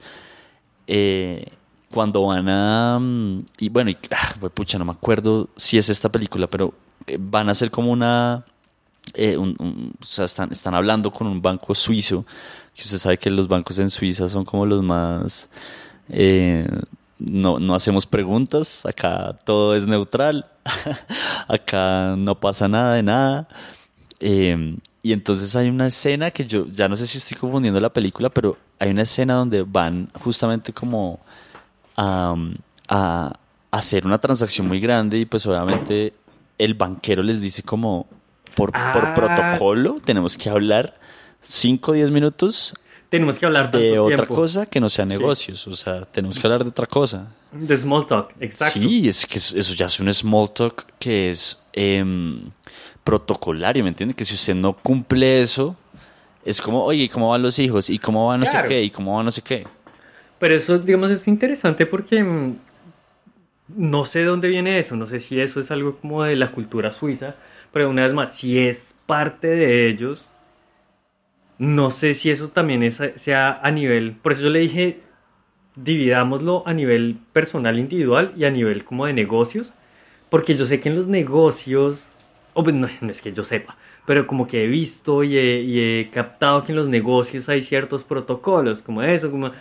Eh, cuando van a... mm, Y bueno, y, ah, pucha, no me acuerdo si es esta película, pero eh, van a hacer como una... eh, o sea, están, están hablando con un banco suizo, que usted sabe que los bancos en Suiza son como los más... no, no hacemos preguntas, acá todo es neutral, acá no pasa nada de nada. Eh, y entonces hay una escena que yo ya no sé si estoy confundiendo la película, pero hay una escena donde van justamente como a, a hacer una transacción muy grande y pues obviamente el banquero les dice como por, por Ah. protocolo tenemos que hablar 5 o 10 minutos Tenemos que hablar de otra tiempo. cosa que no sea negocios, o sea, tenemos que hablar de otra cosa. De small talk, exacto. Sí, es que es- eso ya es un small talk que es em, protocolario, ¿me entiende? Que si usted no cumple eso, es como, oye, ¿y ¿cómo van los hijos? ¿Y cómo va no Claro. sé qué? ¿Y cómo va no sé qué? Pero eso, digamos, es interesante porque mm, no sé de dónde viene eso, no sé si eso es algo como de la cultura suiza, pero una vez más, si es parte de ellos, no sé si eso también sea a nivel, por eso yo le dije, dividámoslo a nivel personal, individual y a nivel como de negocios, porque yo sé que en los negocios, o pues, no, es que yo sepa, pero como que he visto y he, y he captado que en los negocios hay ciertos protocolos, como eso, como,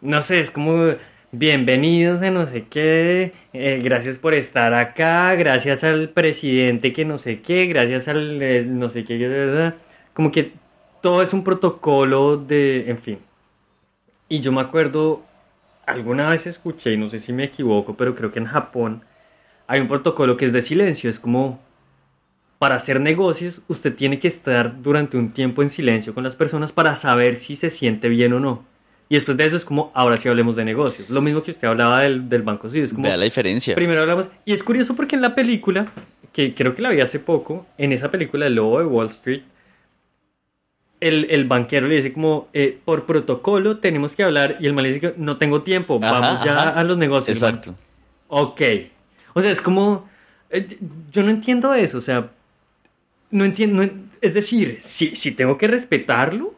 no sé, es como, bienvenidos a no sé qué, eh, gracias por estar acá, gracias al presidente que no sé qué, gracias al eh, no sé qué, ¿verdad? como que todo es un protocolo de, en fin. Y yo me acuerdo, alguna vez escuché, y no sé si me equivoco, pero creo que en Japón hay un protocolo que es de silencio, es como para hacer negocios usted tiene que estar durante un tiempo en silencio con las personas para saber si se siente bien o no. Y después de eso es como, ahora sí hablemos de negocios. Lo mismo que usted hablaba del, del banco suizo. Es como, Vea la diferencia. primero hablamos... Y es curioso porque en la película, que creo que la vi hace poco, en esa película El Lobo de Wall Street, el, el banquero le dice como, eh, por protocolo tenemos que hablar y el man le dice no tengo tiempo, Ajá, vamos ya ajá. a los negocios. Exacto. Ok. O sea, es como, eh, yo no entiendo eso, o sea, no entiendo, no es decir, si, si tengo que respetarlo,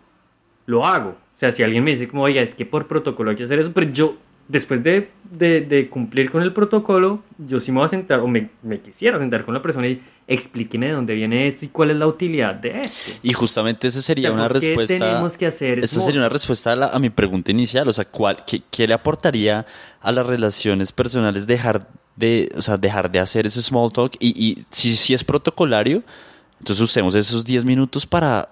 lo hago. O sea, si alguien me dice como, oiga, es que por protocolo hay que hacer eso, pero yo, después de, de- de cumplir con el protocolo, yo sí me voy a sentar, o me, me quisiera sentar con la persona y explíqueme de dónde viene esto y cuál es la utilidad de esto. Y justamente esa sería O sea, una ¿por qué respuesta. tenemos que hacer Esa sería una respuesta a, la- a mi pregunta inicial. O sea, ¿cuál, qué, qué le aportaría a las relaciones personales dejar de, o sea, dejar de hacer ese small talk? Y, y si, si es protocolario, entonces usemos esos 10 minutos para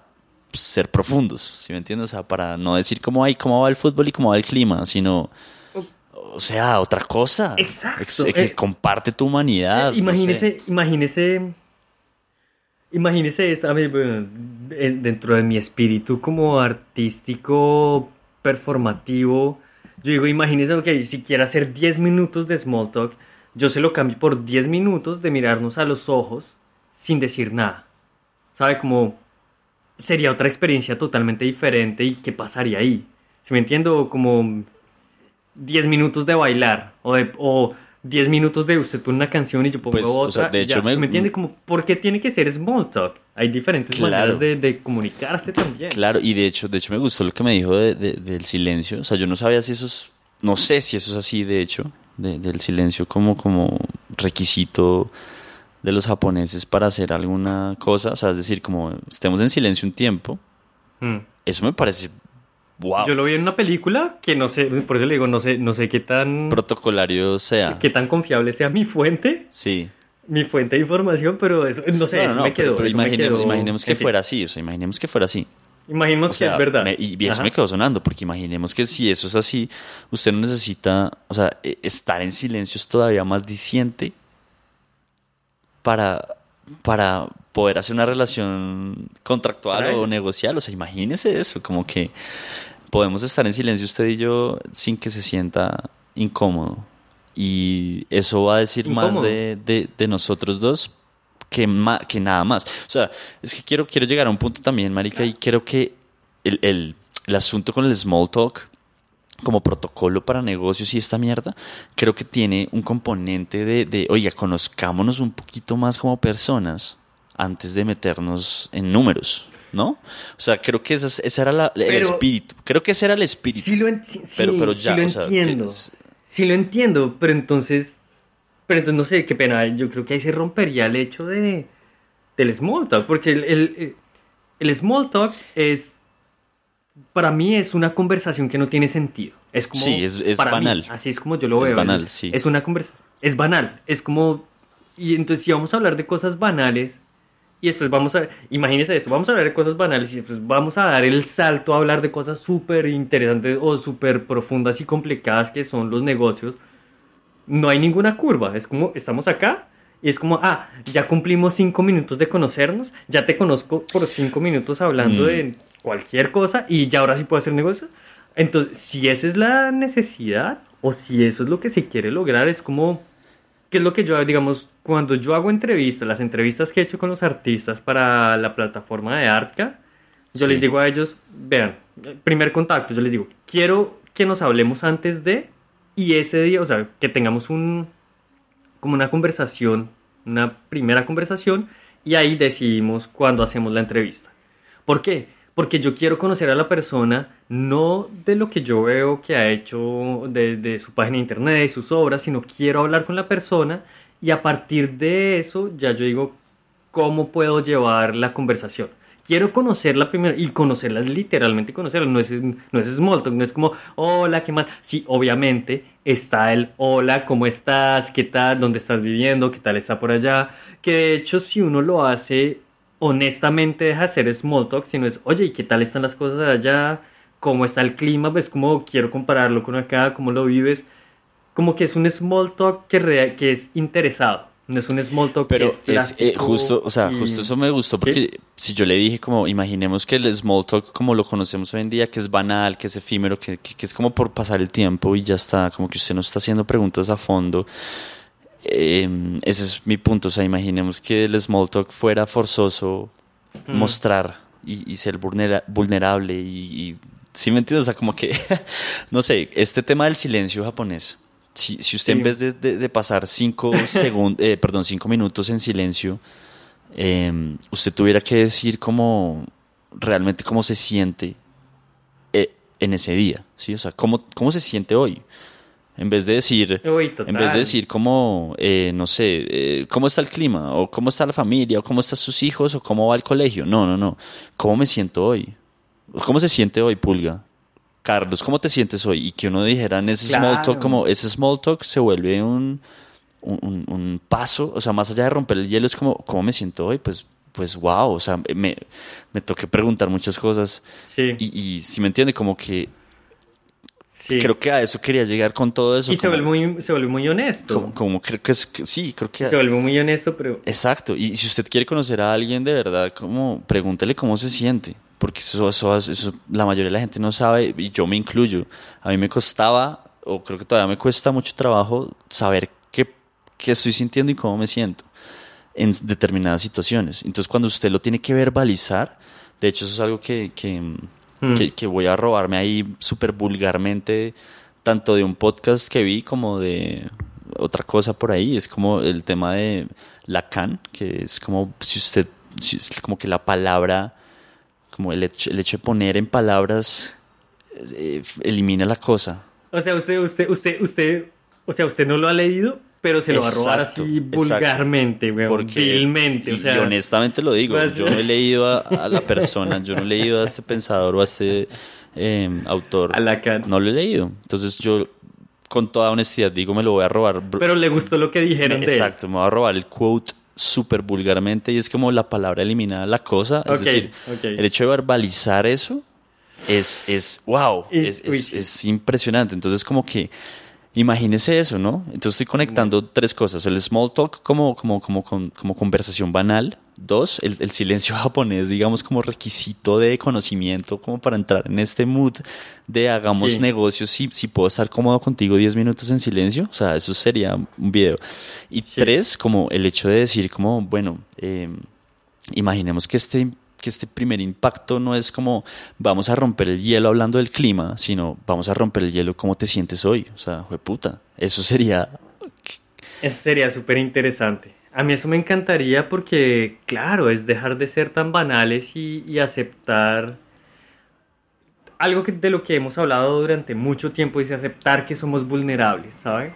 ser profundos, ¿sí me entiendes? O sea, para no decir cómo, hay, cómo va el fútbol y cómo va el clima, sino, o sea, otra cosa. Exacto. Ex- que Eh, comparte tu humanidad. Eh, no imagínese, sé. imagínese, imagínese eso, a mí, bueno, en- dentro de mi espíritu como artístico, performativo, yo digo, imagínese, ok, si quiere hacer 10 minutos de small talk, yo se lo cambio por 10 minutos de mirarnos a los ojos sin decir nada. ¿Sabe? Como sería otra experiencia totalmente diferente y qué pasaría ahí. Si me entiendo, como 10 minutos de bailar o, de, o 10 minutos de usted pone una canción y yo pongo Pues, o otra. sea, de hecho ya. me- ¿Sí me entiende? Como, ¿Por qué tiene que ser small talk? Hay diferentes Claro. maneras de, de comunicarse también. Claro, y de hecho, de hecho me gustó lo que me dijo de- de- del silencio. O sea, yo no sabía si eso es, no sé si eso es así, de hecho, de- del silencio como, como requisito de los japoneses para hacer alguna cosa. O sea, es decir, como estemos en silencio un tiempo. Mm. Eso me parece, wow, Yo lo vi en una película que no sé, por eso le digo, no sé, no sé qué tan, protocolario sea. qué tan confiable sea mi fuente, Sí. mi fuente de información, pero eso, no sé, No, eso no, me pero- quedó. pero eso me imaginemos, quedó- imaginemos que fuera así. O sea, imaginemos que fuera así. Imaginemos O que es verdad. me- y eso Ajá. me quedó sonando, porque imaginemos que si eso es así, usted no necesita, o sea, e- estar en silencio es todavía más diciente para, para poder hacer una relación contractual o negocial. O sea, imagínese eso, como que podemos estar en silencio usted y yo sin que se sienta incómodo. Y eso va a decir más de, de- de nosotros dos que, ma- que nada más. O sea, es que quiero, quiero llegar a un punto también, Marica, y creo que el, el- el asunto con el small talk como protocolo para negocios y esta mierda, creo que tiene un componente de, de, oiga, conozcámonos un poquito más como personas antes de meternos en números, ¿no? O sea, creo que esa, es- ese era la- el espíritu. Creo que ese era el espíritu. Sí lo, sí, Pero- pero ya, sí lo o sea, entiendo. es- Sí lo entiendo, pero entonces... Pero entonces no sé, qué pena. Yo creo que ahí se rompería el hecho de, del small talk. Porque el, el, el small talk es... Para mí es una conversación que no tiene sentido. Es como... Sí, es- es para mí, banal. así es como yo lo Es veo. banal, sí. Es una conversación... Es banal. Es como... Y entonces si vamos a hablar de cosas banales... Y después vamos a, imagínense esto, vamos a hablar de cosas banales y después vamos a dar el salto a hablar de cosas súper interesantes o súper profundas y complicadas que son los negocios. No hay ninguna curva, es como, estamos acá y es como, ah, ya cumplimos cinco minutos de conocernos, ya te conozco por cinco minutos hablando Mm. de cualquier cosa y ya ahora sí puedo hacer negocio. Entonces, si esa es la necesidad o si eso es lo que se quiere lograr, es como, ¿Qué es lo que yo, digamos, cuando yo hago entrevistas, las entrevistas que he hecho con los artistas para la plataforma de Artka, yo Sí. les digo a ellos, vean, primer contacto, yo les digo, quiero que nos hablemos antes de, y ese día, o sea, que tengamos un, como una conversación, una primera conversación, y ahí decidimos cuándo hacemos la entrevista. ¿Por qué? Porque yo quiero conocer a la persona no de lo que yo veo que ha hecho de, de su página de internet, de sus obras, sino quiero hablar con la persona y a partir de eso ya yo digo cómo puedo llevar la conversación. Quiero conocerla primero y conocerla literalmente conocerla, no es, no es small talk, no es como, hola, ¿qué más? Sí, obviamente está el, hola, ¿cómo estás? ¿Qué tal? ¿Dónde estás viviendo? ¿Qué tal está por allá? Que de hecho si uno lo hace honestamente deja de ser small talk, sino es, oye, ¿y qué tal están las cosas allá? ¿Cómo está el clima? Pues como quiero compararlo con acá, ¿cómo lo vives? Como que es un small talk que, rea- que es interesado, no es un small talk Pero que es, es, eh, justo, o sea, y- justo eso me gustó porque si yo le dije como, imaginemos que el small talk como lo conocemos hoy en día, que es banal, que es efímero, que, que- que es como por pasar el tiempo y ya está, como que usted no está haciendo preguntas a fondo. Eh, ese es mi punto, o sea, imaginemos que el small talk fuera forzoso Mm. mostrar y, y ser vulnera- vulnerable y, y sí me entiendes, o sea, como que, no sé, este tema del silencio japonés, si, si usted Sí. en vez de, de- de pasar cinco segundos, perdón, cinco minutos en silencio, eh, usted tuviera que decir cómo realmente cómo se siente eh, en ese día, ¿sí? O sea, cómo, cómo se siente hoy. En vez de decir, Uy, en vez de decir cómo, eh, no sé, eh, cómo está el clima, o cómo está la familia, o cómo están sus hijos, o cómo va el colegio. No, no, no. ¿Cómo me siento hoy? ¿Cómo se siente hoy, Pulga? Carlos, ¿cómo te sientes hoy? Y que uno dijera en ese small talk, como ese small talk se vuelve un, un, un- paso, o sea, más allá de romper el hielo, es como, ¿cómo me siento hoy? Pues, pues wow, o sea, me, me toqué preguntar muchas cosas. Sí, Y, y si me entiende, como que sí. creo que a eso quería llegar con todo eso. y se vuelve, muy, se vuelve muy honesto. como, como creo que es que sí, creo que Se vuelve muy honesto, pero... exacto. Y si usted quiere conocer a alguien de verdad, como pregúntele cómo se siente, porque eso, eso, eso la mayoría de la gente no sabe y yo me incluyo. A mí me costaba o creo que todavía me cuesta mucho trabajo saber qué, qué estoy sintiendo y cómo me siento en determinadas situaciones. Entonces cuando usted lo tiene que verbalizar, de hecho eso es algo que, que, Mm. que, que voy a robarme ahí súper vulgarmente, tanto de un podcast que vi como de otra cosa por ahí. Es como el tema de Lacan, que es como si usted, si es como que la palabra, como el hecho, el hecho de poner en palabras, eh, elimina la cosa. O sea, usted, usted, usted, usted, o sea, usted no lo ha leído, pero se lo va a robar Exacto, así exacto. vulgarmente, weón, Porque, vilmente, y, o sea, y honestamente lo digo, pues- yo no he leído a, a la persona, yo no he leído a este pensador o a este eh, autor. A Lacan. No lo he leído. Entonces yo, con toda honestidad, digo, me lo voy a robar. pero le gustó lo que dijeron de él. Exacto, me voy a robar el quote súper vulgarmente y es como la palabra eliminada la cosa. Es decir, el hecho de verbalizar eso es, es wow, es impresionante. Entonces como que imagínese eso, ¿no? Entonces estoy conectando tres cosas. El small talk como, como, como, como, como conversación banal. Dos, el, el silencio japonés, digamos, como requisito de conocimiento, como para entrar en este mood de hagamos Sí. negocios si, si puedo estar cómodo contigo 10 minutos en silencio. O sea, eso sería un video. Y Sí. tres, como el hecho de decir como, bueno, eh, imaginemos que este, que este primer impacto no es como vamos a romper el hielo hablando del clima, sino vamos a romper el hielo cómo te sientes hoy. O sea, puta, eso sería... Eso sería súper interesante. A mí eso me encantaría porque, claro, es dejar de ser tan banales y, y aceptar algo que, de lo que hemos hablado durante mucho tiempo, es aceptar que somos vulnerables, ¿sabe?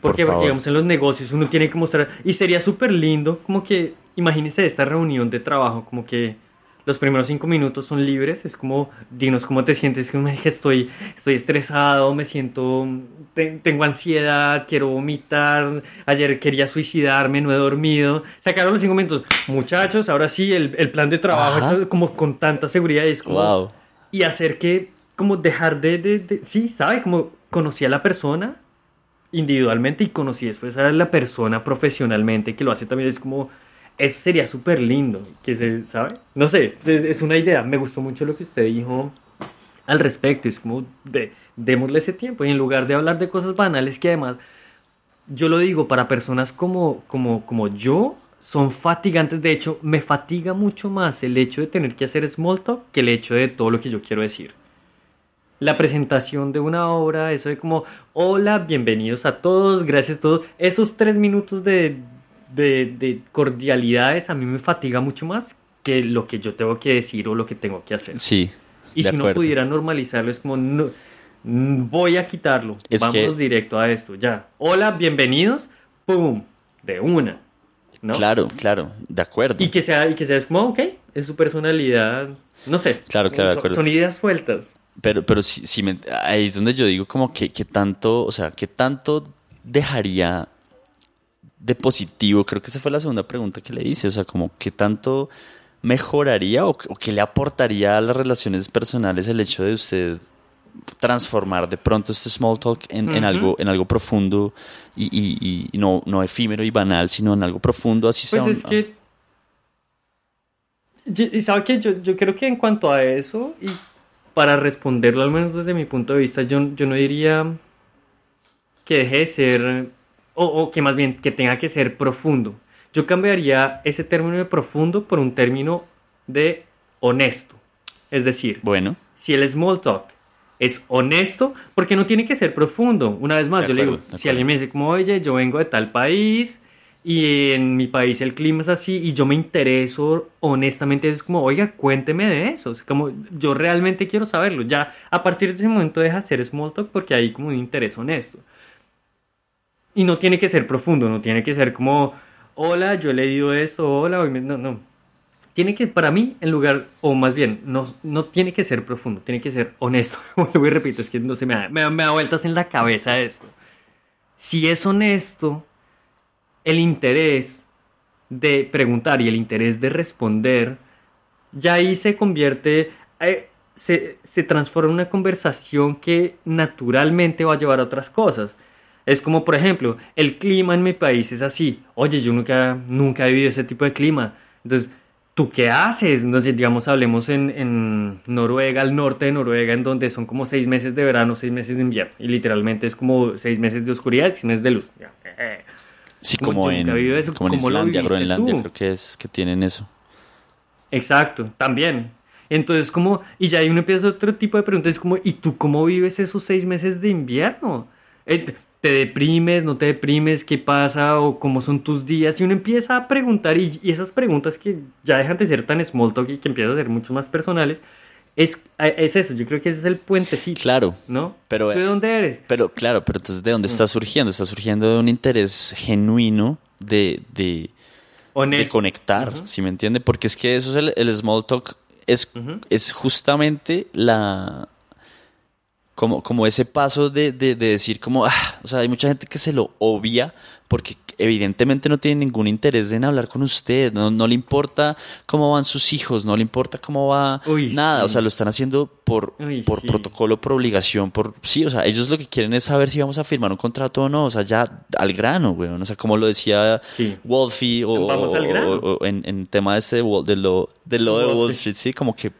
Porque, favor. porque digamos, en los negocios uno tiene que mostrar, y sería súper lindo, como que, imagínese esta reunión de trabajo, como que los primeros cinco minutos son libres, es como, dinos cómo te sientes, que estoy, estoy estresado, me siento, te- tengo ansiedad, quiero vomitar, ayer quería suicidarme, no he dormido, sacaron los cinco minutos, muchachos, ahora sí, el, el plan de trabajo, eso como con tanta seguridad, es como, Wow. y hacer que, como dejar de, de, de- sí, ¿sabe? Como conocí a la persona individualmente y conocí después a la persona profesionalmente, que lo hace también, es como, eso sería súper lindo, que se, ¿sabe? No sé, es, una idea, me gustó mucho lo que usted dijo al respecto, es como, de, démosle ese tiempo, y en lugar de hablar de cosas banales que además, yo lo digo, para personas como, como, como yo, son fatigantes. De hecho, me fatiga mucho más el hecho de tener que hacer small talk que el hecho de todo lo que yo quiero decir. La presentación de una obra, eso de como, hola, bienvenidos a todos, gracias a todos. Esos tres minutos de, de, de cordialidades a mí me fatiga mucho más que lo que yo tengo que decir o lo que tengo que hacer. Sí. Y si no pudiera normalizarlo, es como, no, mm, voy a quitarlo. Es Vamos que- directo a esto, ya. Hola, bienvenidos, pum, de una. ¿no? Claro, claro, de acuerdo. Y que sea, y que sea es como, ok, es su personalidad, no sé. Claro, claro, de son, acuerdo. son ideas sueltas. Pero, pero si, si me- ahí es donde yo digo como que, que tanto, o sea, que tanto dejaría de positivo, creo que esa fue la segunda pregunta que le hice, o sea, como que tanto mejoraría o, o que le aportaría a las relaciones personales el hecho de usted transformar de pronto este small talk en, en Ujú. algo en algo profundo y, y- y no, no efímero y banal, sino en algo profundo, así Pues sea un- es que. Y y sabe que yo, yo creo que en cuanto a eso, y para responderlo al menos desde mi punto de vista, yo, yo no diría que deje de ser, o, o que más bien que tenga que ser profundo. Yo cambiaría ese término de profundo por un término de honesto. Es decir, Bueno, si el small talk es honesto, porque no tiene que ser profundo. Una vez más, De yo le digo, si alguien me dice como, oye, yo vengo de tal país y en mi país el clima es así y yo me intereso honestamente, es como, oiga, cuénteme de eso. Es como, yo realmente quiero saberlo. Ya a partir de ese momento deja de ser small talk porque hay como un interés honesto. Y no tiene que ser profundo, no tiene que ser como, hola, yo he leído esto, hola, hoy me-". no, no. Tiene que, para mí, en lugar, o más bien, no, no tiene que ser profundo, tiene que ser honesto. Vuelvo y repito, es que no se me da, me, vueltas en la cabeza esto. Si es honesto, el interés de preguntar y el interés de responder, ya ahí se convierte, eh, se, se transforma en una conversación que naturalmente va a llevar a otras cosas. Es como, por ejemplo, el clima en mi país es así. Oye, yo nunca, nunca he vivido ese tipo de clima. Entonces, ¿tú qué haces? No sé, digamos, hablemos en, en Noruega, al norte de Noruega, en donde son como seis meses de verano, seis meses de invierno. Y literalmente es como seis meses de oscuridad y seis meses de luz. Ya, eh. sí, Como como en, eso, como en ¿cómo lo Islandia, Groenlandia, tú? creo que es que tienen eso. Exacto, también. Entonces, como, y ya ahí uno empieza otro tipo de preguntas, es como, ¿y tú cómo vives esos seis meses de invierno? Eh, ¿Te deprimes? ¿No te deprimes? ¿Qué pasa? ¿O cómo son tus días? Y uno empieza a preguntar, y, y esas preguntas que ya dejan de ser tan small talk y que empiezan a ser mucho más personales, es, eh, es eso, yo creo que ese es el puentecito, Claro, ¿no? pero- ¿Tú de dónde eres? pero claro, pero entonces ¿de Mm. dónde está surgiendo? Está surgiendo de un interés genuino de, de, de conectar, Ujú. ¿sí me entiende? Porque es que eso es el, el small talk, es, es justamente la... Como, como ese paso de, de, de decir como, ah, o sea, hay mucha gente que se lo obvia porque evidentemente no tiene ningún interés en hablar con usted, no, no le importa cómo van sus hijos, no le importa cómo va Uy, nada, sí. o sea, lo están haciendo por, Uy, por sí. protocolo, por obligación, por... Sí, o sea, ellos lo que quieren es saber si vamos a firmar un contrato o no, o sea, ya al grano, güey, o sea, como lo decía Sí. Wolfie o, o- en, en tema este de, Wall- de lo de, lo de. Wall Street, sí, como que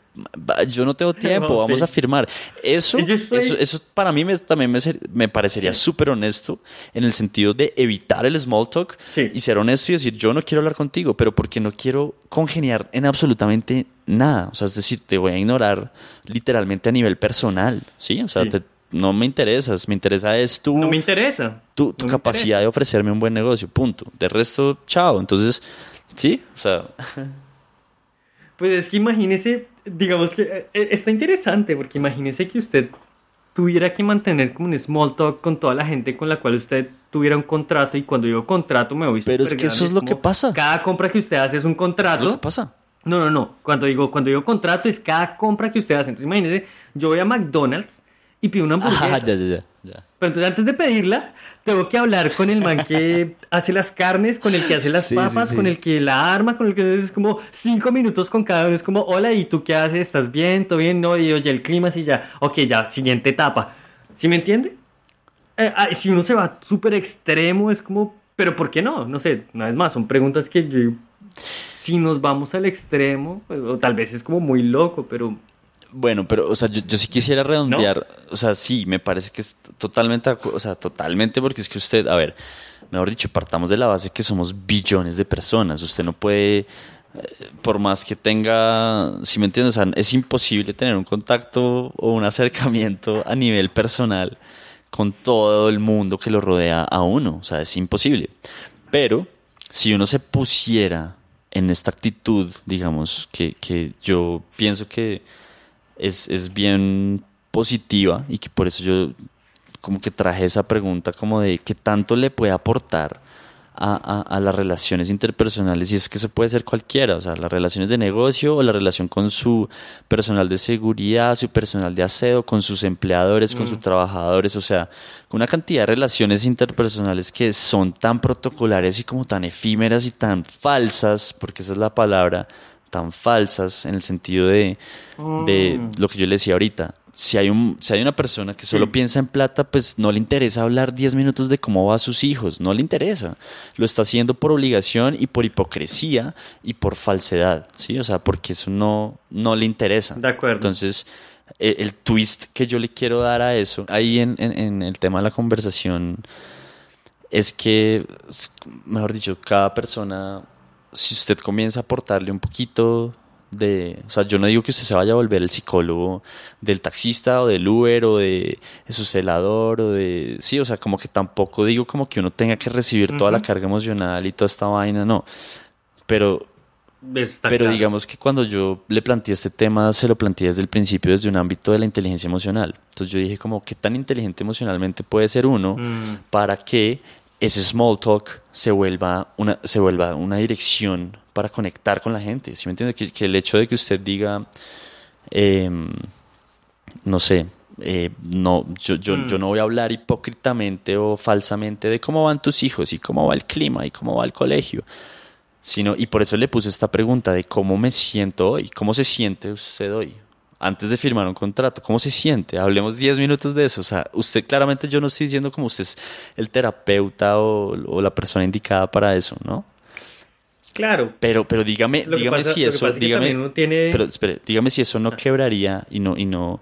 yo no tengo tiempo, vamos a firmar. Eso, soy- eso, eso para mí me- también me, me parecería súper honesto en el sentido de evitar el small talk Sí. y ser honesto y decir, yo no quiero hablar contigo, pero porque no quiero congeniar en absolutamente nada. O sea, es decir, te voy a ignorar literalmente a nivel personal, ¿sí? O sea, Sí. te- no me interesas, me interesa es tú No me interesa. tu, tu No capacidad de ofrecerme un buen negocio, punto. De resto, chao. Entonces, sí, o sea, Pues es que imagínese, digamos que eh, eh, está interesante porque imagínese que usted tuviera que mantener como un small talk con toda la gente con la cual usted tuviera un contrato y cuando digo contrato me voy Pero es que eso es lo que pasa. Cada compra que usted hace es un contrato. ¿qué pasa? No, no, no. Cuando digo, cuando digo contrato es cada compra que usted hace. Entonces imagínese, yo voy a McDonald's y pido una hamburguesa. Ah, ya, ya, ya, ya. Pero entonces antes de pedirla, tengo que hablar con el man que hace las carnes, con el que hace las Sí, papas, sí, sí. con el que la arma, con el que es como cinco minutos con cada uno. Es como, hola, ¿y tú qué haces? ¿Estás bien? ¿Todo bien? No, y oye, el clima así ya. Ok, ya, siguiente etapa. ¿Sí me entiende? Eh, ah, si uno se va súper extremo, es como, pero ¿por qué no? No sé, una vez más, son preguntas que yo... Si nos vamos al extremo, pues, o tal vez es como muy loco, pero Bueno, pero, o sea, yo, yo sí quisiera redondear, o sea, sí, me parece que es totalmente, o sea, totalmente, porque es que usted, a ver, mejor dicho, partamos de la base que somos billones de personas, usted no puede, eh, por más que tenga, si me entiendes, es imposible tener un contacto o un acercamiento a nivel personal con todo el mundo que lo rodea a uno, o sea, es imposible. Pero si uno se pusiera en esta actitud, digamos, que, que yo pienso que es, es bien positiva y que por eso yo como que traje esa pregunta como de qué tanto le puede aportar a, a- a las relaciones interpersonales y es que eso puede ser cualquiera, o sea, las relaciones de negocio o la relación con su personal de seguridad, su personal de aseo, con sus empleadores, con sus trabajadores, o sea, una cantidad de relaciones interpersonales que son tan protocolares y como tan efímeras y tan falsas, porque esa es la palabra, tan falsas en el sentido de, de lo que yo le decía ahorita. Si hay, un, si hay una persona que solo Sí. piensa en plata, pues no le interesa hablar 10 minutos de cómo va a sus hijos, no le interesa. Lo está haciendo por obligación y por hipocresía y por falsedad, ¿sí? O sea, porque eso no, no le interesa. De acuerdo. Entonces, eh, el twist que yo le quiero dar a eso, ahí en, en- en el tema de la conversación, es que, mejor dicho, cada persona, si usted comienza a aportarle un poquito de, o sea, yo no digo que usted se vaya a volver el psicólogo del taxista o del Uber o de, su celador o de, sí, o sea, como que tampoco digo como que uno tenga que recibir toda la carga emocional y toda esta vaina, no, pero, pero digamos que cuando yo le planteé este tema, se lo planteé desde el principio desde un ámbito de la inteligencia emocional, entonces yo dije como, ¿qué tan inteligente emocionalmente puede ser uno mm. para que ese small talk se vuelva una, se vuelva una dirección para conectar con la gente. ¿Sí me entiende? Que, el hecho de que usted diga, em, no sé, eh, no, yo, yo, yo, mm. no voy a hablar hipócritamente o falsamente de cómo van tus hijos y cómo va el clima y cómo va el colegio. Sino, y por eso le puse esta pregunta de cómo me siento hoy, cómo se siente usted hoy antes de firmar un contrato, ¿cómo se siente? Hablemos 10 minutos de eso. O sea, usted claramente yo no estoy diciendo como usted es el terapeuta o, la persona indicada para eso, ¿no? Claro. Pero, pero dígame, dígame si eso, dígame, pero espere, dígame si eso no ah. quebraría y no, y no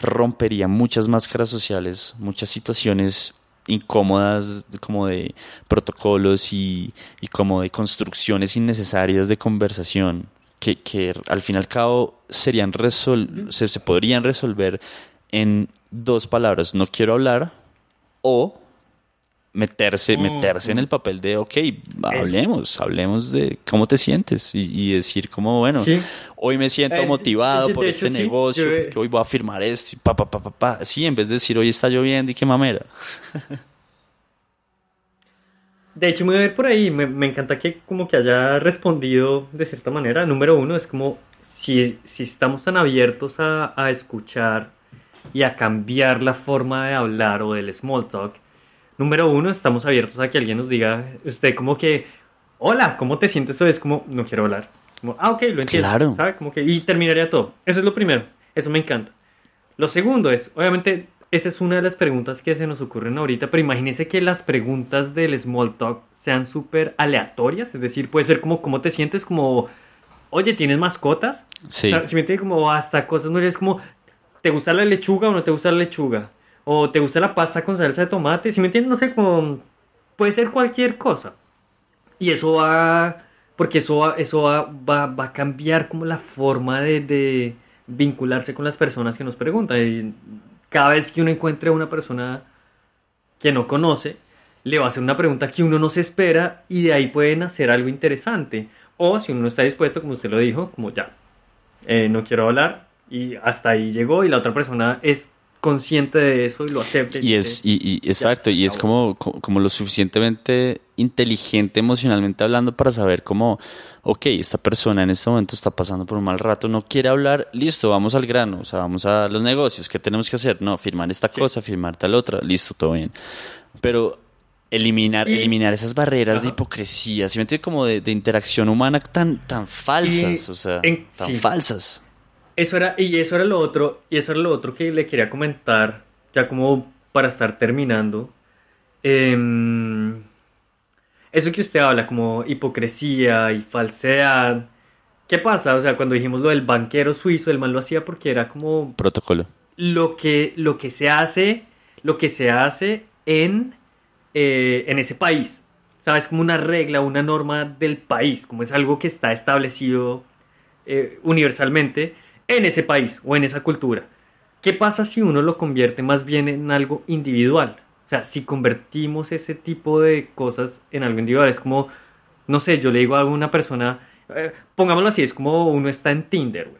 rompería muchas máscaras sociales, muchas situaciones incómodas como de protocolos y, y como de construcciones innecesarias de conversación que, que al fin y al cabo serían resol se, se, podrían resolver en dos palabras, no quiero hablar o meterse, mm. meterse en el papel de, ok, hablemos, hablemos de cómo te sientes y, decir como, bueno, hoy me siento eh, motivado por este negocio, porque hoy voy a firmar esto y pa, pa, pa, pa, pa. Sí, en vez de decir hoy está lloviendo y qué mamera. De hecho, me voy a ver por ahí. Me, encanta que como que haya respondido de cierta manera. Número uno, es como si, si estamos tan abiertos a, a, escuchar y a cambiar la forma de hablar o del small talk. Número uno, estamos abiertos a que alguien nos diga, usted como que, hola, ¿cómo te sientes hoy? Es como, no quiero hablar. Como, ah, ok, lo entiendo. Claro. ¿sabe? Como que, y terminaría todo. Eso es lo primero. Eso me encanta. Lo segundo es, obviamente, esa es una de las preguntas que se nos ocurren ahorita, pero imagínese que las preguntas del small talk sean súper aleatorias, es decir, puede ser como cómo te sientes, como, oye, ¿tienes mascotas? Sí. si me entiendes, como hasta cosas no es como, ¿te gusta la lechuga o no te gusta la lechuga? O ¿te gusta la pasta con salsa de tomate? Si me entiendes, no sé, como, puede ser cualquier cosa. Y eso va, porque eso va, eso va, va, a cambiar como la forma de, de vincularse con las personas que nos preguntan. Y cada vez que uno encuentre a una persona que no conoce, le va a hacer una pregunta que uno no se espera y de ahí pueden hacer algo interesante. O si uno no está dispuesto, como usted lo dijo, como ya, eh, no quiero hablar y hasta ahí llegó y la otra persona es consciente de eso y lo acepta. Y, es, y, exacto, y es como, como lo suficientemente inteligente emocionalmente hablando para saber cómo, ok, esta persona en este momento está pasando por un mal rato, no quiere hablar, listo, vamos al grano, o sea, vamos a los negocios, ¿qué tenemos que hacer? No, firmar esta cosa, firmar tal otra, listo, todo bien. Pero eliminar, eliminar esas barreras de hipocresía, ¿sí me entiendes? Como de, interacción humana tan, tan falsas, o sea, tan falsas. Eso era, y eso era lo otro, y eso era lo otro que le quería comentar, ya como para estar terminando. Em, eso que usted habla, como hipocresía y falsedad. ¿Qué pasa? O sea, cuando dijimos lo del banquero suizo, el mal lo hacía porque era como. Protocolo. Lo que, lo que se hace. Lo que se hace en. Eh, en ese país. ¿Sabes? Como una regla, una norma del país. Como es algo que está establecido eh, universalmente en ese país o en esa cultura. ¿Qué pasa si uno lo convierte más bien en algo individual? O sea, si convertimos ese tipo de cosas en algo individual, es como, no sé, yo le digo a una persona, eh, pongámoslo así, es como uno está en Tinder,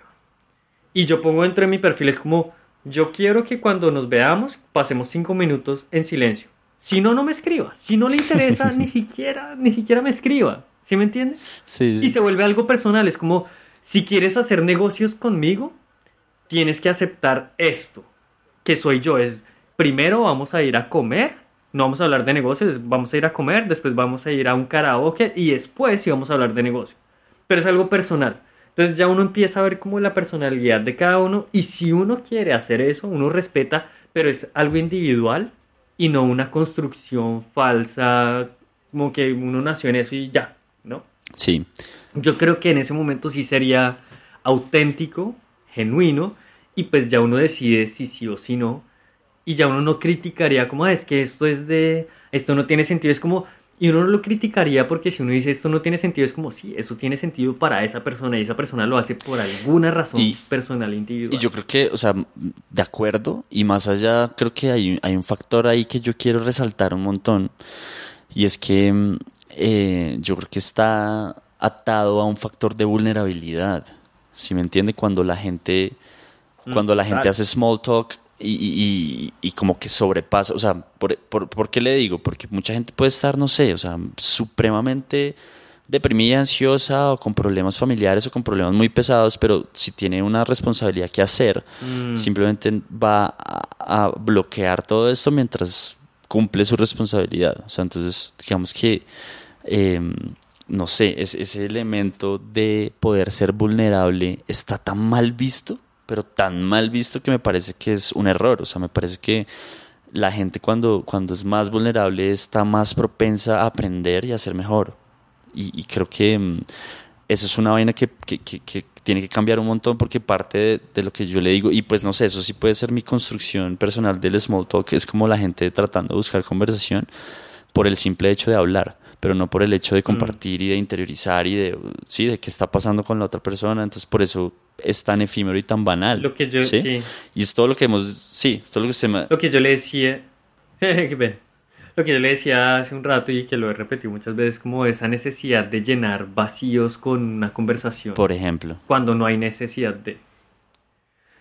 Y yo pongo dentro de mi perfil, es como, yo quiero que cuando nos veamos pasemos cinco minutos en silencio. Si no, no me escriba. Si no le interesa, ni siquiera, ni siquiera me escriba. ¿Sí me entiende? Sí. Y se vuelve algo personal. Es como, si quieres hacer negocios conmigo, tienes que aceptar esto, que soy yo. Es, primero vamos a ir a comer, no vamos a hablar de negocios, vamos a ir a comer, después vamos a ir a un karaoke y después sí vamos a hablar de negocio. Pero es algo personal. Entonces ya uno empieza a ver como la personalidad de cada uno y si uno quiere hacer eso, uno respeta, pero es algo individual y no una construcción falsa, como que uno nació en eso y ya, ¿no? Sí. Yo creo que en ese momento sí sería auténtico, genuino, y pues ya uno decide si sí o si no, y ya uno no criticaría como, ah, es que esto es de, esto no tiene sentido, es como, y uno no lo criticaría porque si uno dice esto no tiene sentido, es como, sí, eso tiene sentido para esa persona y esa persona lo hace por alguna razón personal e individual. Y yo creo que, o sea, de acuerdo, y más allá, creo que hay, hay un factor ahí que yo quiero resaltar un montón, y es que eh, yo creo que está atado a un factor de vulnerabilidad. Si me entiende, cuando la gente, mm, cuando la gente hace small talk y, y, como que sobrepasa, o sea, por, por, qué le digo? Porque mucha gente puede estar, no sé, o sea, supremamente deprimida, ansiosa o con problemas familiares o con problemas muy pesados, pero si tiene una responsabilidad que hacer, mm. simplemente va a, bloquear todo esto mientras cumple su responsabilidad. O sea, entonces, digamos que, em, no sé, ese elemento de poder ser vulnerable está tan mal visto pero tan mal visto que me parece que es un error. O sea, me parece que la gente cuando, cuando es más vulnerable está más propensa a aprender y a ser mejor. Y, creo que mm, eso es una vaina que, que, que, tiene que cambiar un montón porque parte de, lo que yo le digo, y pues no sé, eso sí puede ser mi construcción personal del small talk, es como la gente tratando de buscar conversación por el simple hecho de hablar pero no por el hecho de mm. compartir y de interiorizar y de, sí, de qué está pasando con la otra persona. Entonces, por eso es tan efímero y tan banal. Lo que yo, ¿sí? Y es todo lo que hemos, sí, es todo lo que se me... Lo que yo le decía, lo que yo le decía hace un rato y que lo he repetido muchas veces, como esa necesidad de llenar vacíos con una conversación. Por ejemplo. Cuando no hay necesidad de...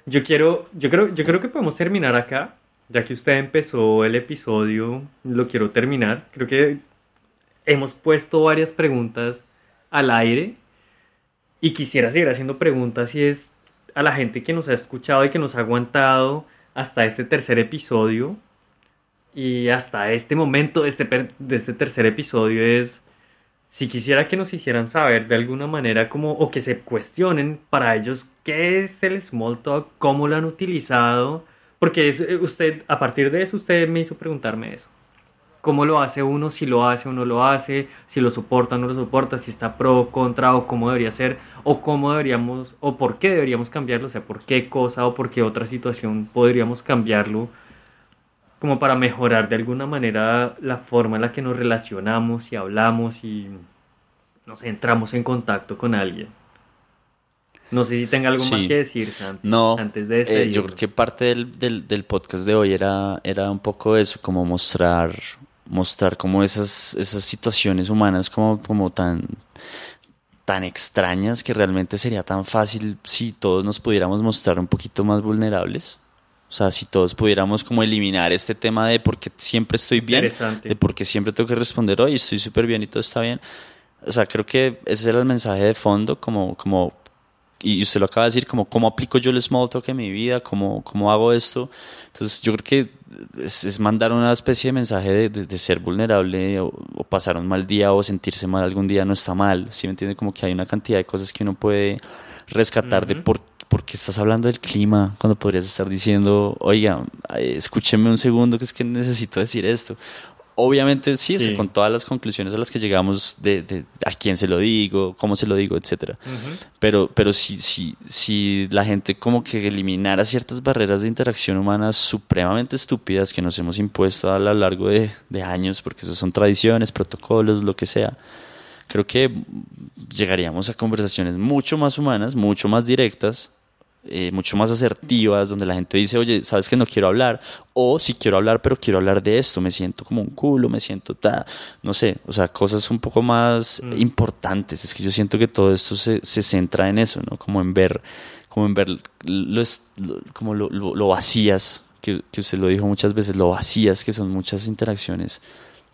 Yo quiero, yo creo, yo creo que podemos terminar acá, ya que usted empezó el episodio, lo quiero terminar. Creo que hemos puesto varias preguntas al aire y quisiera seguir haciendo preguntas y es a la gente que nos ha escuchado y que nos ha aguantado hasta este tercer episodio y hasta este momento de este, de este tercer episodio es si quisiera que nos hicieran saber de alguna manera como o que se cuestionen para ellos qué es el small talk, cómo lo han utilizado, porque es, eh, usted a partir de eso usted me hizo preguntarme eso cómo lo hace uno, si lo hace o no lo hace, si lo soporta o no lo soporta, si está pro, contra o cómo debería ser, o cómo deberíamos, o por qué deberíamos cambiarlo, o sea, por qué cosa o por qué otra situación podríamos cambiarlo, como para mejorar de alguna manera la forma en la que nos relacionamos y hablamos y nos entramos en contacto con alguien. No sé si tenga algo más que decir, Santi, no, antes de eh, yo creo que parte del, del, del, podcast de hoy era, era un poco eso, como mostrar mostrar como esas, esas situaciones humanas como, como tan, tan extrañas que realmente sería tan fácil si todos nos pudiéramos mostrar un poquito más vulnerables. O sea, si todos pudiéramos como eliminar este tema de por qué siempre estoy bien, de por qué siempre tengo que responder hoy estoy súper bien y todo está bien. O sea, creo que ese era el mensaje de fondo, como, como y usted lo acaba de decir, como cómo aplico yo el small talk en mi vida, cómo, cómo hago esto. Entonces yo creo que es, mandar una especie de mensaje de, ser vulnerable o, pasar un mal día o sentirse mal algún día no está mal. ¿Sí me entiende? Como que hay una cantidad de cosas que uno puede rescatar de por, por, qué estás hablando del clima cuando podrías estar diciendo, oiga, escúcheme un segundo que es que necesito decir esto. Obviamente sí, con todas las conclusiones a las que llegamos de, a quién se lo digo, cómo se lo digo, etcétera. Pero, pero si, si, si la gente como que eliminara ciertas barreras de interacción humana supremamente estúpidas que nos hemos impuesto a lo largo de, de años, porque eso son tradiciones, protocolos, lo que sea, creo que llegaríamos a conversaciones mucho más humanas, mucho más directas, eh, mucho más asertivas, donde la gente dice, oye, sabes que no quiero hablar, o si quiero hablar, pero quiero hablar de esto, me siento como un culo, me siento, ta, no sé, o sea, cosas un poco más mm. importantes. Es que yo siento que todo esto se, se centra en eso, ¿no? Como en ver, como en ver lo, como lo, lo, vacías, que, que usted lo dijo muchas veces, lo vacías que son muchas interacciones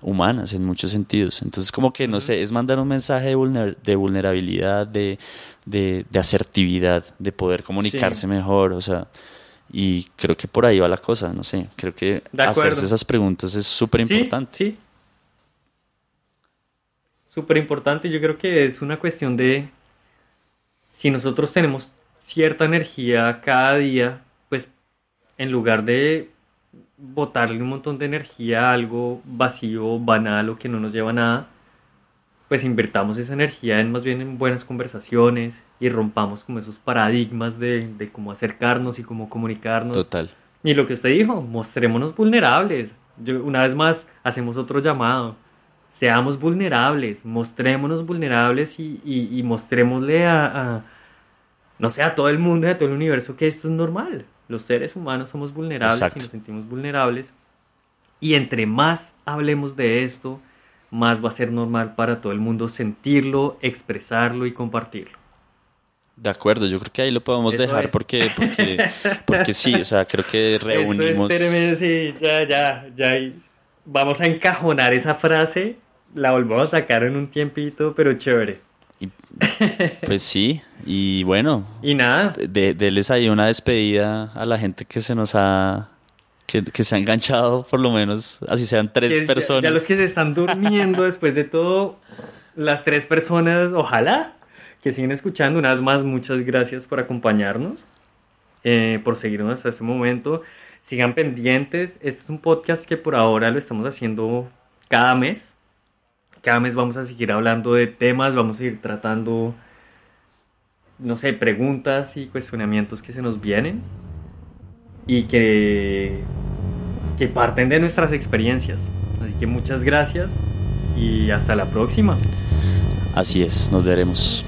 humanas en muchos sentidos. Entonces, como que, no sé, es mandar un mensaje de, de vulnerabilidad, de, de, asertividad, de poder comunicarse mejor, o sea, y creo que por ahí va la cosa, no sé, creo que hacerse esas preguntas es súper importante. Sí, Súper importante, yo creo que es una cuestión de si nosotros tenemos cierta energía cada día, pues en lugar de botarle un montón de energía a algo vacío, banal o que no nos lleva a nada, pues invertamos esa energía en más bien en buenas conversaciones y rompamos como esos paradigmas de, de cómo acercarnos y cómo comunicarnos. Total. Y lo que usted dijo, mostrémonos vulnerables. Yo, una vez más, hacemos otro llamado. Seamos vulnerables, mostrémonos vulnerables y, y, y mostrémosle a, a, no sé, a todo el mundo, a todo el universo que esto es normal. Los seres humanos somos vulnerables Exacto. y nos sentimos vulnerables. Y entre más hablemos de esto, más va a ser normal para todo el mundo sentirlo, expresarlo y compartirlo. De acuerdo, yo creo que ahí lo podemos Eso dejar es. porque, porque, porque sí, o sea, creo que reunimos... Eso es sí, ya, ya, ya. Vamos a encajonar esa frase, la volvemos a sacar en un tiempito, pero chévere. y- pues sí, y bueno, Y nada, de, deles ahí una despedida a la gente que se nos ha... Que, que se ha enganchado, por lo menos, así sean tres que ya- personas. Ya, los que se están durmiendo después de todo, las tres personas, ojalá que siguen escuchando. Una vez más, muchas gracias por acompañarnos, eh, por seguirnos hasta este momento. Sigan pendientes. Este es un podcast que por ahora lo estamos haciendo cada mes. Cada mes vamos a seguir hablando de temas, vamos a ir tratando, no sé, preguntas y cuestionamientos que se nos vienen y que, que parten de nuestras experiencias. Así que muchas gracias y hasta la próxima. Así es, nos veremos.